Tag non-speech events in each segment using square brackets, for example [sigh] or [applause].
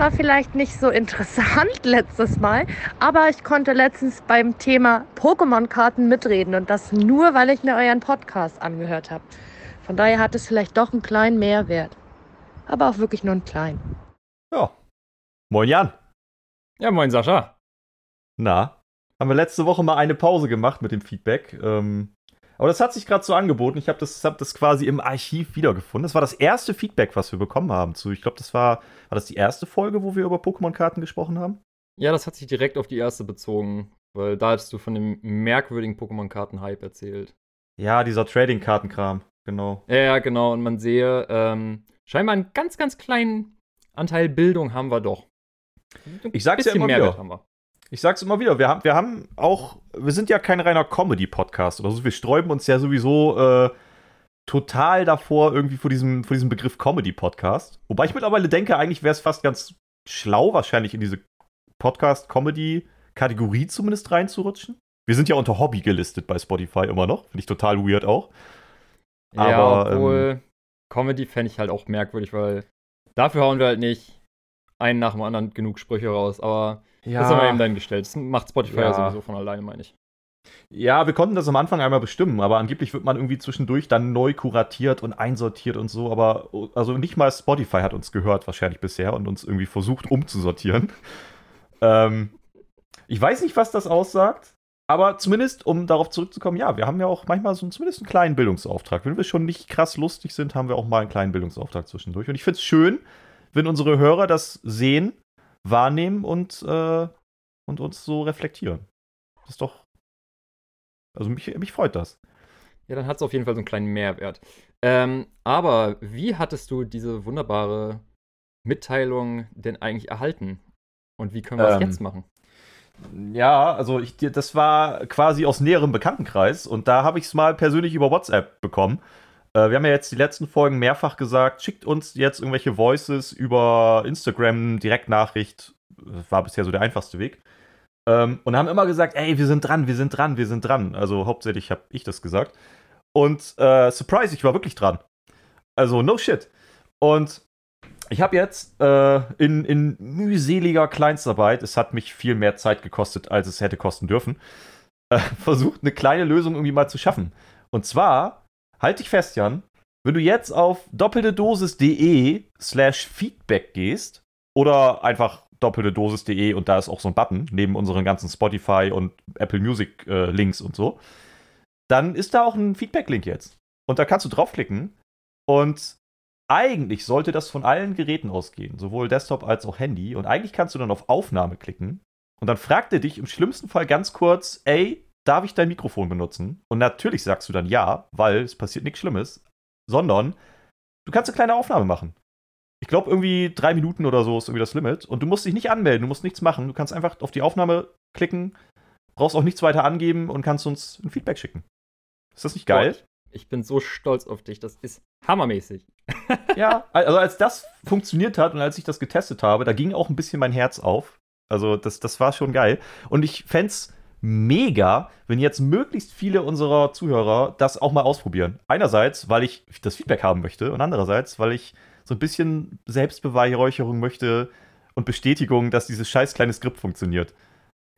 zwar vielleicht nicht so interessant [laughs] letztes Mal, aber ich konnte letztens beim Thema Pokémon-Karten mitreden und das nur, weil ich mir euren Podcast angehört habe. Von daher hat es vielleicht doch einen kleinen Mehrwert. Aber auch wirklich nur einen kleinen. Ja. Moin Jan. Ja, moin Sascha. Na, haben wir letzte Woche mal eine Pause gemacht mit dem Feedback. Ähm, aber das hat sich gerade so angeboten. Ich habe das, hab das quasi im Archiv wiedergefunden. Das war das erste Feedback, was wir bekommen haben zu. Ich glaube, das war, war das die erste Folge, wo wir über Pokémon-Karten gesprochen haben? Ja, das hat sich direkt auf die erste bezogen, weil da hattest du von dem merkwürdigen Pokémon-Karten-Hype erzählt. Ja, dieser Trading-Kartenkram, genau. Ja, ja, genau. Und man sehe, ähm, scheinbar einen ganz, ganz kleinen Anteil Bildung haben wir doch. Ein ich sag's ja immer wieder. Ich sag's immer wieder, wir haben, wir haben auch, wir sind ja kein reiner Comedy-Podcast oder so. Wir sträuben uns ja sowieso äh, total davor, irgendwie vor diesem, vor diesem Begriff Comedy-Podcast. Wobei ich mittlerweile denke, eigentlich wäre es fast ganz schlau, wahrscheinlich in diese Podcast-Comedy-Kategorie zumindest reinzurutschen. Wir sind ja unter Hobby gelistet bei Spotify immer noch. Finde ich total weird auch. Aber, ja, obwohl ähm, Comedy fände ich halt auch merkwürdig, weil dafür hauen wir halt nicht einen nach dem anderen genug Sprüche raus. Aber ja. Das haben wir eben dann gestellt. Das macht Spotify ja. ja sowieso von alleine, meine ich. Ja, wir konnten das am Anfang einmal bestimmen, aber angeblich wird man irgendwie zwischendurch dann neu kuratiert und einsortiert und so. Aber also nicht mal Spotify hat uns gehört, wahrscheinlich bisher, und uns irgendwie versucht umzusortieren. [laughs] ähm, ich weiß nicht, was das aussagt, aber zumindest, um darauf zurückzukommen, ja, wir haben ja auch manchmal so zumindest einen kleinen Bildungsauftrag. Wenn wir schon nicht krass lustig sind, haben wir auch mal einen kleinen Bildungsauftrag zwischendurch. Und ich finde es schön, wenn unsere Hörer das sehen wahrnehmen und, äh, und uns so reflektieren. Das ist doch. Also mich, mich freut das. Ja, dann hat es auf jeden Fall so einen kleinen Mehrwert. Ähm, aber wie hattest du diese wunderbare Mitteilung denn eigentlich erhalten? Und wie können wir es ähm, jetzt machen? Ja, also ich, das war quasi aus näherem Bekanntenkreis und da habe ich es mal persönlich über WhatsApp bekommen. Äh, wir haben ja jetzt die letzten Folgen mehrfach gesagt, schickt uns jetzt irgendwelche Voices über Instagram, Direktnachricht. War bisher so der einfachste Weg. Ähm, und haben immer gesagt, ey, wir sind dran, wir sind dran, wir sind dran. Also hauptsächlich habe ich das gesagt. Und äh, surprise, ich war wirklich dran. Also no shit. Und ich habe jetzt äh, in, in mühseliger Kleinstarbeit, es hat mich viel mehr Zeit gekostet, als es hätte kosten dürfen, äh, [laughs] versucht, eine kleine Lösung irgendwie mal zu schaffen. Und zwar halt dich fest, Jan, wenn du jetzt auf doppeltedosis.de slash Feedback gehst oder einfach doppeltedosis.de und da ist auch so ein Button neben unseren ganzen Spotify und Apple Music äh, Links und so, dann ist da auch ein Feedback-Link jetzt. Und da kannst du draufklicken und eigentlich sollte das von allen Geräten ausgehen, sowohl Desktop als auch Handy. Und eigentlich kannst du dann auf Aufnahme klicken und dann fragt er dich im schlimmsten Fall ganz kurz, ey, darf ich dein Mikrofon benutzen? Und natürlich sagst du dann ja, weil es passiert nichts Schlimmes, sondern du kannst eine kleine Aufnahme machen. Ich glaube, irgendwie drei Minuten oder so ist irgendwie das Limit. Und du musst dich nicht anmelden, du musst nichts machen. Du kannst einfach auf die Aufnahme klicken, brauchst auch nichts weiter angeben und kannst uns ein Feedback schicken. Ist das nicht geil? Gott, ich bin so stolz auf dich. Das ist hammermäßig. [laughs] ja, also als das funktioniert hat und als ich das getestet habe, da ging auch ein bisschen mein Herz auf. Also das, das war schon geil. Und ich fände es mega, wenn jetzt möglichst viele unserer Zuhörer das auch mal ausprobieren. Einerseits, weil ich das Feedback haben möchte und andererseits, weil ich so ein bisschen Selbstbeweihräucherung möchte und Bestätigung, dass dieses scheiß kleine Skript funktioniert.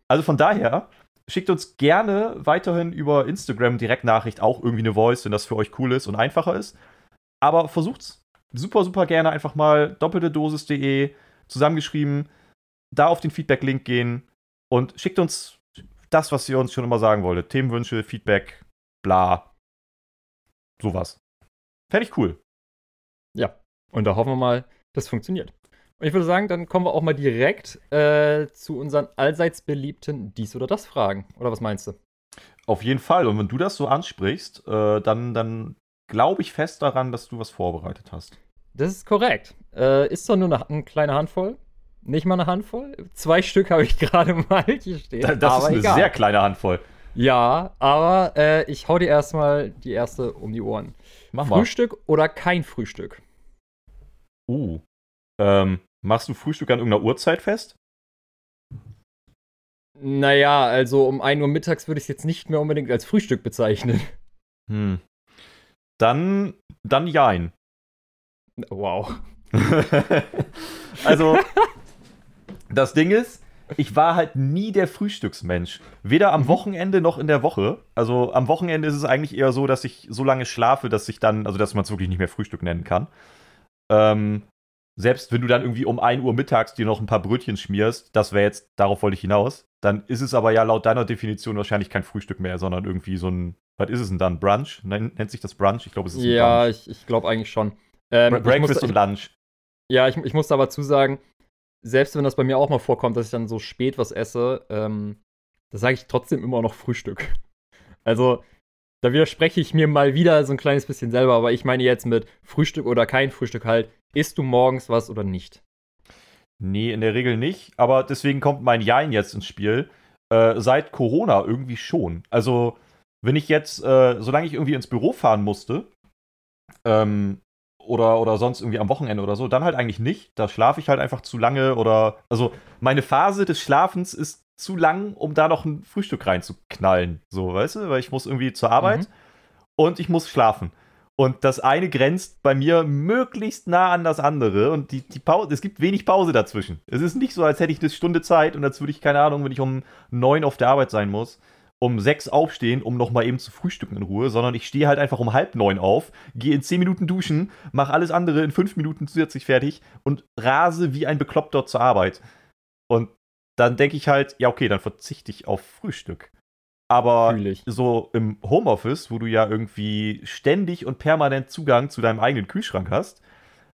Also von daher, schickt uns gerne weiterhin über Instagram Direktnachricht auch irgendwie eine Voice, wenn das für euch cool ist und einfacher ist. Aber versucht's super, super gerne einfach mal doppelte Dosis.de zusammengeschrieben, da auf den Feedback-Link gehen und schickt uns das, was ihr uns schon immer sagen wolltet. Themenwünsche, Feedback, bla. Sowas. Fände ich cool. Ja, und da hoffen wir mal, das funktioniert. Und ich würde sagen, dann kommen wir auch mal direkt äh, zu unseren allseits beliebten Dies- oder Das-Fragen. Oder was meinst du? Auf jeden Fall. Und wenn du das so ansprichst, äh, dann, dann glaube ich fest daran, dass du was vorbereitet hast. Das ist korrekt. Äh, ist zwar nur eine, eine kleine Handvoll, nicht mal eine Handvoll. Zwei Stück habe ich [laughs] gerade mal hier stehen. Das ist eine egal. sehr kleine Handvoll. Ja, aber äh, ich hau dir erstmal die erste um die Ohren. Mach Frühstück mal. oder kein Frühstück? Uh. Ähm, machst du Frühstück an irgendeiner Uhrzeit fest? Naja, also um 1 Uhr mittags würde ich es jetzt nicht mehr unbedingt als Frühstück bezeichnen. Hm. Dann, dann jein. Wow. [laughs] [laughs] also, das Ding ist, ich war halt nie der Frühstücksmensch. Weder am mhm. Wochenende noch in der Woche. Also am Wochenende ist es eigentlich eher so, dass ich so lange schlafe, dass ich dann, also dass man es wirklich nicht mehr Frühstück nennen kann. Ähm, selbst wenn du dann irgendwie um 1 Uhr mittags dir noch ein paar Brötchen schmierst, das wäre jetzt, darauf wollte ich hinaus, dann ist es aber ja laut deiner Definition wahrscheinlich kein Frühstück mehr, sondern irgendwie so ein, was ist es denn dann? Brunch? Nennt, sich das Brunch? Ich glaube, es ist ein ja, Brunch. Ja, ich, ich glaube eigentlich schon. Ähm, Breakfast muss, und Lunch. Ja, ich, ich muss aber zusagen, selbst wenn das bei mir auch mal vorkommt, dass ich dann so spät was esse, ähm, da sage ich trotzdem immer noch Frühstück. [laughs] Also, da widerspreche ich mir mal wieder so ein kleines bisschen selber, aber ich meine jetzt mit Frühstück oder kein Frühstück halt, isst du morgens was oder nicht? Nee, in der Regel nicht, aber deswegen kommt mein Jein jetzt ins Spiel. Äh, seit Corona irgendwie schon. Also, wenn ich jetzt, äh, solange ich irgendwie ins Büro fahren musste, ähm, oder, oder sonst irgendwie am Wochenende oder so, dann halt eigentlich nicht. Da schlafe ich halt einfach zu lange oder. Also meine Phase des Schlafens ist zu lang, um da noch ein Frühstück reinzuknallen. So, weißt du? Weil ich muss irgendwie zur Arbeit mhm. und ich muss schlafen. Und das eine grenzt bei mir möglichst nah an das andere. Und die, die Pause, es gibt wenig Pause dazwischen. Es ist nicht so, als hätte ich eine Stunde Zeit und als würde ich, keine Ahnung, wenn ich um neun auf der Arbeit sein muss, um sechs aufstehen, um nochmal eben zu frühstücken in Ruhe, sondern ich stehe halt einfach um halb neun auf, gehe in zehn Minuten duschen, mache alles andere in fünf Minuten zusätzlich fertig und rase wie ein Bekloppter zur Arbeit. Und dann denke ich halt, ja, okay, dann verzichte ich auf Frühstück. Aber so im Homeoffice, wo du ja irgendwie ständig und permanent Zugang zu deinem eigenen Kühlschrank hast,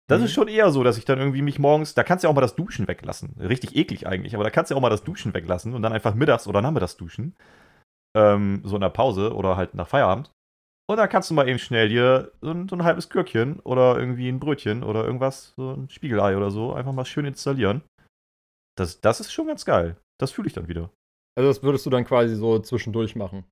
das mhm. ist schon eher so, dass ich dann irgendwie mich morgens, da kannst du ja auch mal das Duschen weglassen. Richtig eklig eigentlich, aber da kannst du ja auch mal das Duschen weglassen und dann einfach mittags oder nachmittags duschen ähm, so in der Pause oder halt nach Feierabend. Und dann kannst du mal eben schnell dir so ein, so ein halbes Gürkchen oder irgendwie ein Brötchen oder irgendwas, so ein Spiegelei oder so, einfach mal schön installieren. Das, das ist schon ganz geil. Das fühle ich dann wieder. Also das würdest du dann quasi so zwischendurch machen.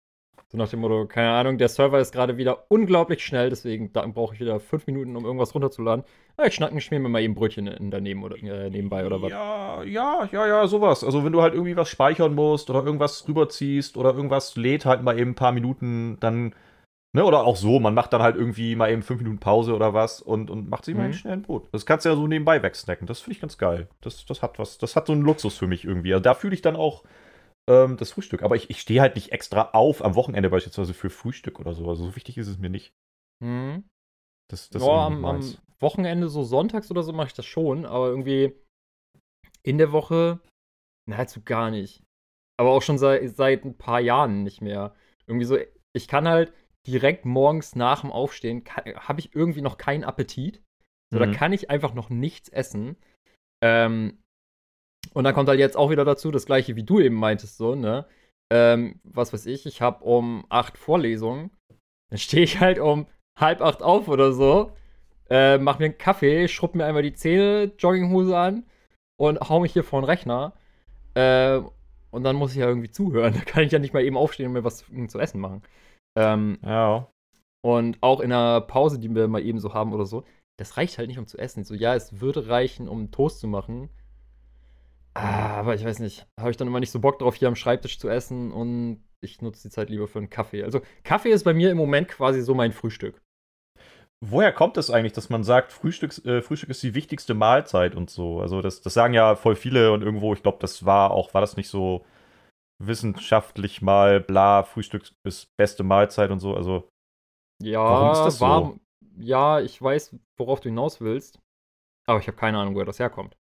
So nach dem Motto, keine Ahnung, der Server ist gerade wieder unglaublich schnell, deswegen brauche ich wieder fünf Minuten, um irgendwas runterzuladen. Ja, ich schnacken, schmier mir mal eben Brötchen in daneben oder äh, nebenbei oder was. Ja, ja, ja, ja, sowas. Also wenn du halt irgendwie was speichern musst oder irgendwas rüberziehst oder irgendwas lädt halt mal eben ein paar Minuten, dann, ne, oder auch so, man macht dann halt irgendwie mal eben fünf Minuten Pause oder was und, und macht sich mhm. mal schnell ein Brot. Das kannst du ja so nebenbei wegsnacken. Das finde ich ganz geil. Das, das hat was, das hat so einen Luxus für mich irgendwie. Also da fühle ich dann auch ähm, das Frühstück. Aber ich, ich stehe halt nicht extra auf am Wochenende beispielsweise für Frühstück oder so. Also so wichtig ist es mir nicht. Mhm. Das, das ja, am, am, Wochenende, so sonntags oder so, mache ich das schon, aber irgendwie in der Woche nahezu gar nicht. Aber auch schon seit, seit ein paar Jahren nicht mehr. Irgendwie so, ich kann halt direkt morgens nach dem Aufstehen, habe ich irgendwie noch keinen Appetit. So, mhm. Da kann ich einfach noch nichts essen. Ähm, und dann kommt halt jetzt auch wieder dazu, das gleiche wie du eben meintest, so, ne? Ähm, was weiß ich, ich habe um acht Vorlesungen. Dann stehe ich halt um halb acht auf oder so, äh, mach mir einen Kaffee, schrubb mir einmal die Zähne, Jogginghose an und hau mich hier vor den Rechner. Äh, und dann muss ich ja irgendwie zuhören. [laughs] Da kann ich ja nicht mal eben aufstehen und mir was zu essen machen. Ähm, ja. Und auch in einer Pause, die wir mal eben so haben oder so, das reicht halt nicht, um zu essen. So, ja, es würde reichen, um Toast zu machen. Ah, aber ich weiß nicht, habe ich dann immer nicht so Bock drauf, hier am Schreibtisch zu essen und ich nutze die Zeit lieber für einen Kaffee. Also Kaffee ist bei mir im Moment quasi so mein Frühstück. Woher kommt es eigentlich, dass man sagt, Frühstück, äh, Frühstück ist die wichtigste Mahlzeit und so? Also das, das sagen ja voll viele und irgendwo, ich glaube, das war auch, war das nicht so wissenschaftlich mal, bla, Frühstück ist beste Mahlzeit und so, also ja, warum ist das war, so? Ja, ich weiß, worauf du hinaus willst, aber ich habe keine Ahnung, woher das herkommt.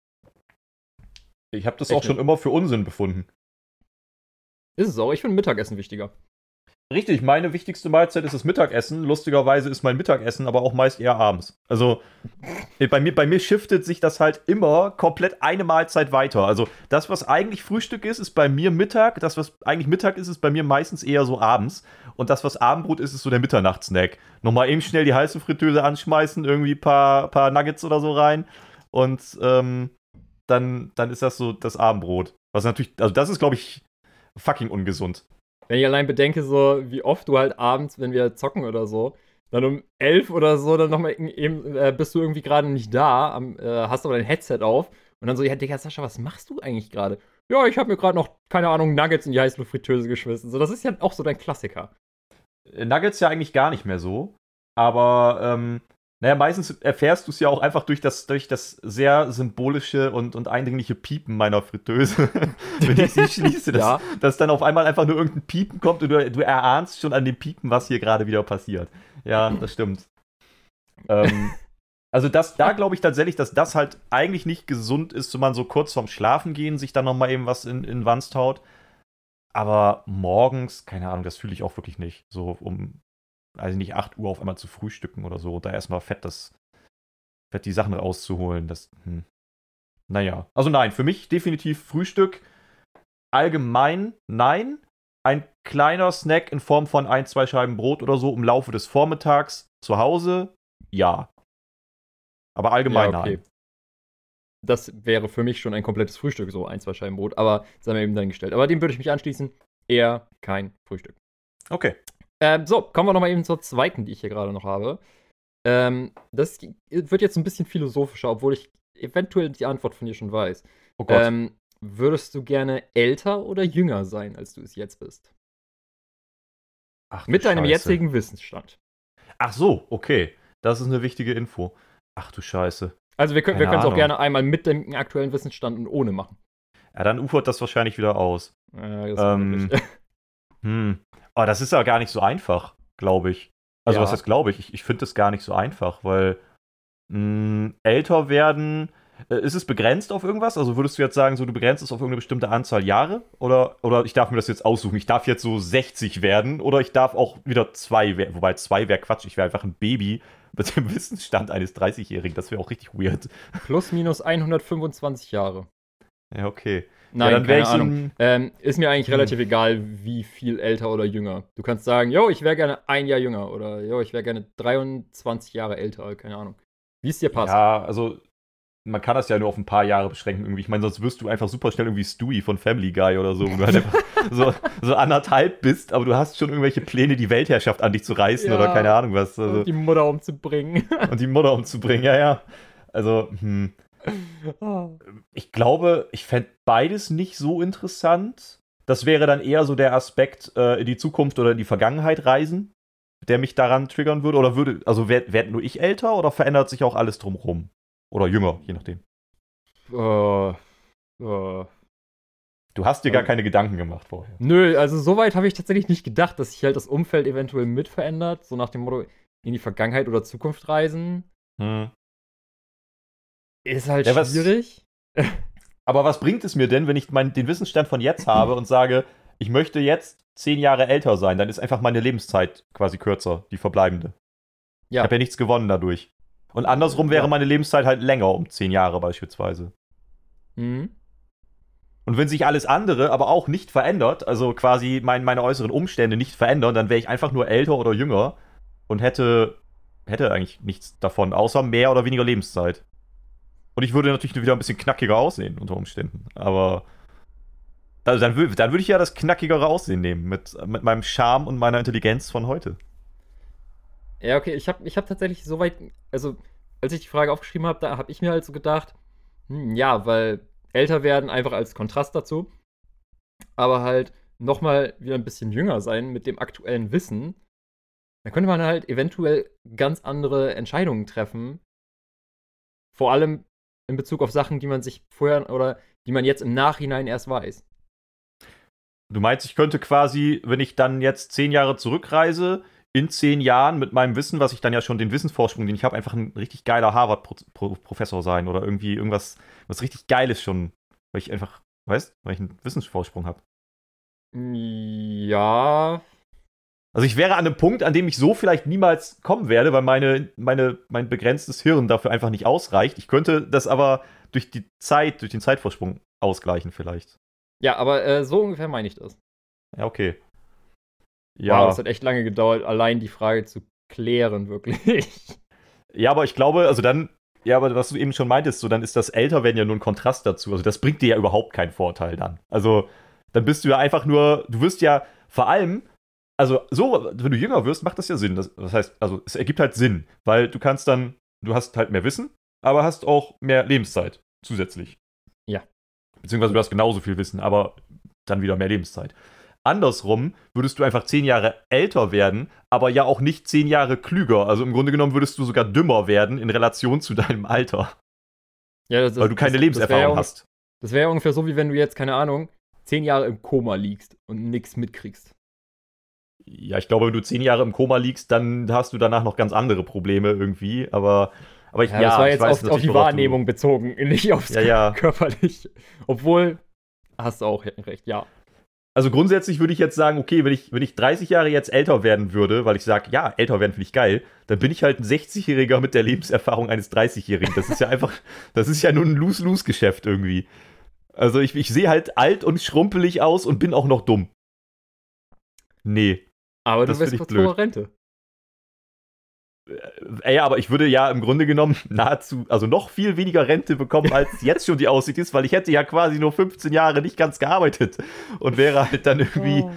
Ich habe das Echt auch schon immer für Unsinn befunden. Ist es auch. Ich finde Mittagessen wichtiger. Richtig, meine wichtigste Mahlzeit ist das Mittagessen. Lustigerweise ist mein Mittagessen aber auch meist eher abends. Also äh, bei mir, bei mir shiftet sich das halt immer komplett eine Mahlzeit weiter. Also das, was eigentlich Frühstück ist, ist bei mir Mittag. Das, was eigentlich Mittag ist, ist bei mir meistens eher so abends. Und das, was Abendbrot ist, ist so der Mitternachtssnack. Nochmal eben schnell die heiße Fritteuse anschmeißen, irgendwie ein paar, paar Nuggets oder so rein. Und ähm, dann, dann ist das so das Abendbrot. Was natürlich, also das ist, glaube ich, fucking ungesund. Wenn ich allein bedenke, so wie oft du halt abends, wenn wir zocken oder so, dann um elf oder so, dann nochmal eben, äh, bist du irgendwie gerade nicht da, am, äh, hast aber dein Headset auf und dann so, ja, Digga, Sascha, was machst du eigentlich gerade? Ja, ich habe mir gerade noch, keine Ahnung, Nuggets in die heiße Fritteuse geschmissen. So, das ist ja auch so dein Klassiker. Nuggets ja eigentlich gar nicht mehr so, aber ähm, Naja, meistens erfährst du es ja auch einfach durch das, durch das sehr symbolische und, und eindringliche Piepen meiner Fritteuse. [laughs] Wenn ich sie schließe, dass, ja. dass dann auf einmal einfach nur irgendein Piepen kommt und du, du erahnst schon an dem Piepen, was hier gerade wieder passiert. Ja, das stimmt. ähm, also das, da glaube ich tatsächlich, dass das halt eigentlich nicht gesund ist, wenn man so kurz vorm Schlafen gehen sich dann nochmal eben was in, in Wanst haut. Aber morgens, keine Ahnung, das fühle ich auch wirklich nicht. So um, also nicht 8 Uhr auf einmal zu frühstücken oder so. Da erstmal fett das, fett die Sachen rauszuholen. Das, hm. Naja. Also nein, für mich definitiv Frühstück. Allgemein nein. Ein kleiner Snack in Form von ein, zwei Scheiben Brot oder so im Laufe des Vormittags zu Hause, ja. Aber allgemein ja, okay. nein. Das wäre für mich schon ein komplettes Frühstück, so ein, zwei Scheiben Brot, aber sei mir eben dahingestellt. Aber dem würde ich mich anschließen. Eher kein Frühstück. Okay. Ähm, so, kommen wir nochmal eben zur zweiten, die ich hier gerade noch habe. Ähm, das wird jetzt ein bisschen philosophischer, obwohl ich eventuell die Antwort von dir schon weiß. Oh Gott. Ähm, würdest du gerne älter oder jünger sein, als du es jetzt bist? Ach, Mit deinem Scheiße. jetzigen Wissensstand. Ach so, okay. Das ist eine wichtige Info. Ach du Scheiße. Also wir können es auch gerne einmal mit dem aktuellen Wissensstand und ohne machen. Ja, dann ufert das wahrscheinlich wieder aus. Ja, das ähm, [laughs] hm. Aber das ist ja gar nicht so einfach, glaube ich. Also ja. was heißt glaube ich? Ich, ich finde das gar nicht so einfach, weil mh, hm, älter werden äh, ist es begrenzt auf irgendwas? Also würdest du jetzt sagen, so du begrenzt es auf irgendeine bestimmte Anzahl Jahre? Oder, oder ich darf mir das jetzt aussuchen? Ich darf jetzt so 60 werden oder ich darf auch wieder zwei werden. Wobei zwei wäre Quatsch, ich wäre einfach ein Baby mit dem Wissensstand eines 30-Jährigen. Das wäre auch richtig weird. Plus minus 125 Jahre. Ja, okay. Nein, ja, dann keine Ahnung. Ähm, ist mir eigentlich hm. relativ egal, wie viel älter oder jünger. Du kannst sagen, yo, ich wäre gerne ein Jahr jünger oder yo, ich wäre gerne 23 Jahre älter, keine Ahnung. Wie es dir passt. Ja, also man kann das ja nur auf ein paar Jahre beschränken irgendwie. Ich meine, sonst wirst du einfach super schnell irgendwie Stewie von Family Guy oder so, wo du halt einfach [laughs] so, so anderthalb bist, aber du hast schon irgendwelche Pläne, die Weltherrschaft an dich zu reißen ja, oder keine Ahnung was. Also, und die Mutter umzubringen. Und die Mutter umzubringen, ja, ja. Also, hm. Ich glaube, ich fände beides nicht so interessant. Das wäre dann eher so der Aspekt äh, in die Zukunft oder in die Vergangenheit reisen, der mich daran triggern würde. Oder würde, also werde werd nur ich älter oder verändert sich auch alles drumherum? Oder jünger, je nachdem. Uh, uh. Du hast dir gar keine Gedanken gemacht vorher. Nö, also soweit habe ich tatsächlich nicht gedacht, dass sich halt das Umfeld eventuell mit verändert. So nach dem Motto, in die Vergangenheit oder Zukunft reisen. Hm. Ist halt ja, schwierig. Was, [laughs] aber was bringt es mir denn, wenn ich mein, den Wissensstand von jetzt habe und sage, ich möchte jetzt zehn Jahre älter sein, dann ist einfach meine Lebenszeit quasi kürzer, die verbleibende. Ja. Ich habe ja nichts gewonnen dadurch. Und andersrum wäre meine Lebenszeit halt länger, um zehn Jahre beispielsweise. Mhm. Und wenn sich alles andere aber auch nicht verändert, also quasi mein, meine äußeren Umstände nicht verändern, dann wäre ich einfach nur älter oder jünger und hätte, hätte eigentlich nichts davon, außer mehr oder weniger Lebenszeit. Und ich würde natürlich wieder ein bisschen knackiger aussehen unter Umständen. Aber also dann, dann würde ich ja das knackigere Aussehen nehmen mit, mit meinem Charme und meiner Intelligenz von heute. Ja, okay, ich habe ich hab tatsächlich so weit, also als ich die Frage aufgeschrieben habe, da habe ich mir halt so gedacht, hm, ja, weil älter werden einfach als Kontrast dazu, aber halt nochmal wieder ein bisschen jünger sein mit dem aktuellen Wissen, da könnte man halt eventuell ganz andere Entscheidungen treffen. Vor allem in Bezug auf Sachen, die man sich vorher oder die man jetzt im Nachhinein erst weiß. Du meinst, ich könnte quasi, wenn ich dann jetzt zehn Jahre zurückreise, in zehn Jahren mit meinem Wissen, was ich dann ja schon den Wissensvorsprung, den ich habe, einfach ein richtig geiler Harvard-Professor sein oder irgendwie irgendwas, was richtig Geiles schon, weil ich einfach, weißt, weil ich einen Wissensvorsprung habe. Ja. Also ich wäre an einem Punkt, an dem ich so vielleicht niemals kommen werde, weil meine, meine, mein begrenztes Hirn dafür einfach nicht ausreicht. Ich könnte das aber durch die Zeit, durch den Zeitvorsprung ausgleichen vielleicht. Ja, aber äh, so ungefähr meine ich das. Ja, okay. Ja. Wow, das hat echt lange gedauert, allein die Frage zu klären, [laughs] wirklich. Ja, aber ich glaube, also dann, ja, aber was du eben schon meintest, so dann ist das Älterwerden ja nur ein Kontrast dazu. Also das bringt dir ja überhaupt keinen Vorteil dann. Also dann bist du ja einfach nur, du wirst ja vor allem, also so, wenn du jünger wirst, macht das ja Sinn. Das, das heißt, also es ergibt halt Sinn, weil du kannst dann, du hast halt mehr Wissen, aber hast auch mehr Lebenszeit zusätzlich. Ja. Beziehungsweise du hast genauso viel Wissen, aber dann wieder mehr Lebenszeit. andersrum würdest du einfach zehn Jahre älter werden, aber ja auch nicht zehn Jahre klüger. Also im Grunde genommen würdest du sogar dümmer werden in Relation zu deinem Alter. Ja, das, Weil du keine das, Lebenserfahrung das hast. Das wäre ja ungefähr so, wie wenn du jetzt, keine Ahnung, zehn Jahre im Koma liegst und nichts mitkriegst. Ja, ich glaube, wenn du zehn Jahre im Koma liegst, dann hast du danach noch ganz andere Probleme irgendwie. Aber, aber ich, ja, ja das war jetzt auf, auf, die Wahrnehmung bezogen, [laughs] nicht aufs ja, ja. körperlich. Obwohl, hast du auch recht, ja. Also grundsätzlich würde ich jetzt sagen, okay, wenn ich, wenn ich 30 Jahre jetzt älter werden würde, weil ich sage, ja, älter werden finde ich geil, dann bin ich halt ein 60-Jähriger mit der Lebenserfahrung eines 30-Jährigen. Das ist ja einfach, [laughs] das ist ja nur ein Lose-Lose-Geschäft irgendwie. Also ich, ich sehe halt alt und schrumpelig aus und bin auch noch dumm. Nee. Aber du wirst kurz blöd. vor Rente. Äh, ja, aber ich würde ja im Grunde genommen [laughs] nahezu, also noch viel weniger Rente bekommen, als [laughs] jetzt schon die Aussicht ist, weil ich hätte ja quasi nur 15 Jahre nicht ganz gearbeitet und wäre halt dann irgendwie. Oh.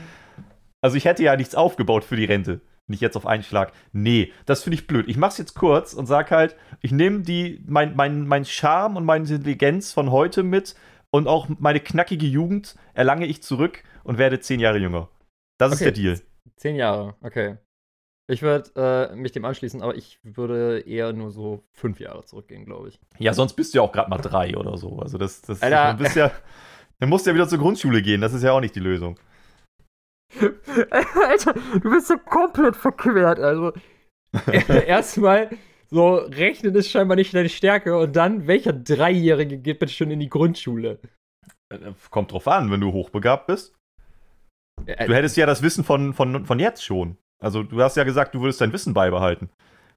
Also ich hätte ja nichts aufgebaut für die Rente. Nicht jetzt auf einen Schlag. Nee, das finde ich blöd. Ich mach's jetzt kurz und sag halt, ich nehme die, mein, mein, mein Charme und meine Intelligenz von heute mit und auch meine knackige Jugend erlange ich zurück und werde zehn Jahre jünger. Das okay. ist der Deal. Zehn Jahre, okay. Ich würde äh, mich dem anschließen, aber ich würde eher nur so fünf Jahre zurückgehen, glaube ich. Ja, sonst bist du ja auch gerade mal drei oder so. Also das, das Alter. Dann, bist ja, dann musst du ja wieder zur Grundschule gehen. Das ist ja auch nicht die Lösung. [laughs] Alter, du bist ja komplett verquert. Also [laughs] erstmal so rechnen ist scheinbar nicht deine Stärke und dann welcher Dreijährige geht bitte schon in die Grundschule? Äh, kommt drauf an, wenn du hochbegabt bist. Du hättest ja das Wissen von, von, von jetzt schon. Also du hast ja gesagt, du würdest dein Wissen beibehalten.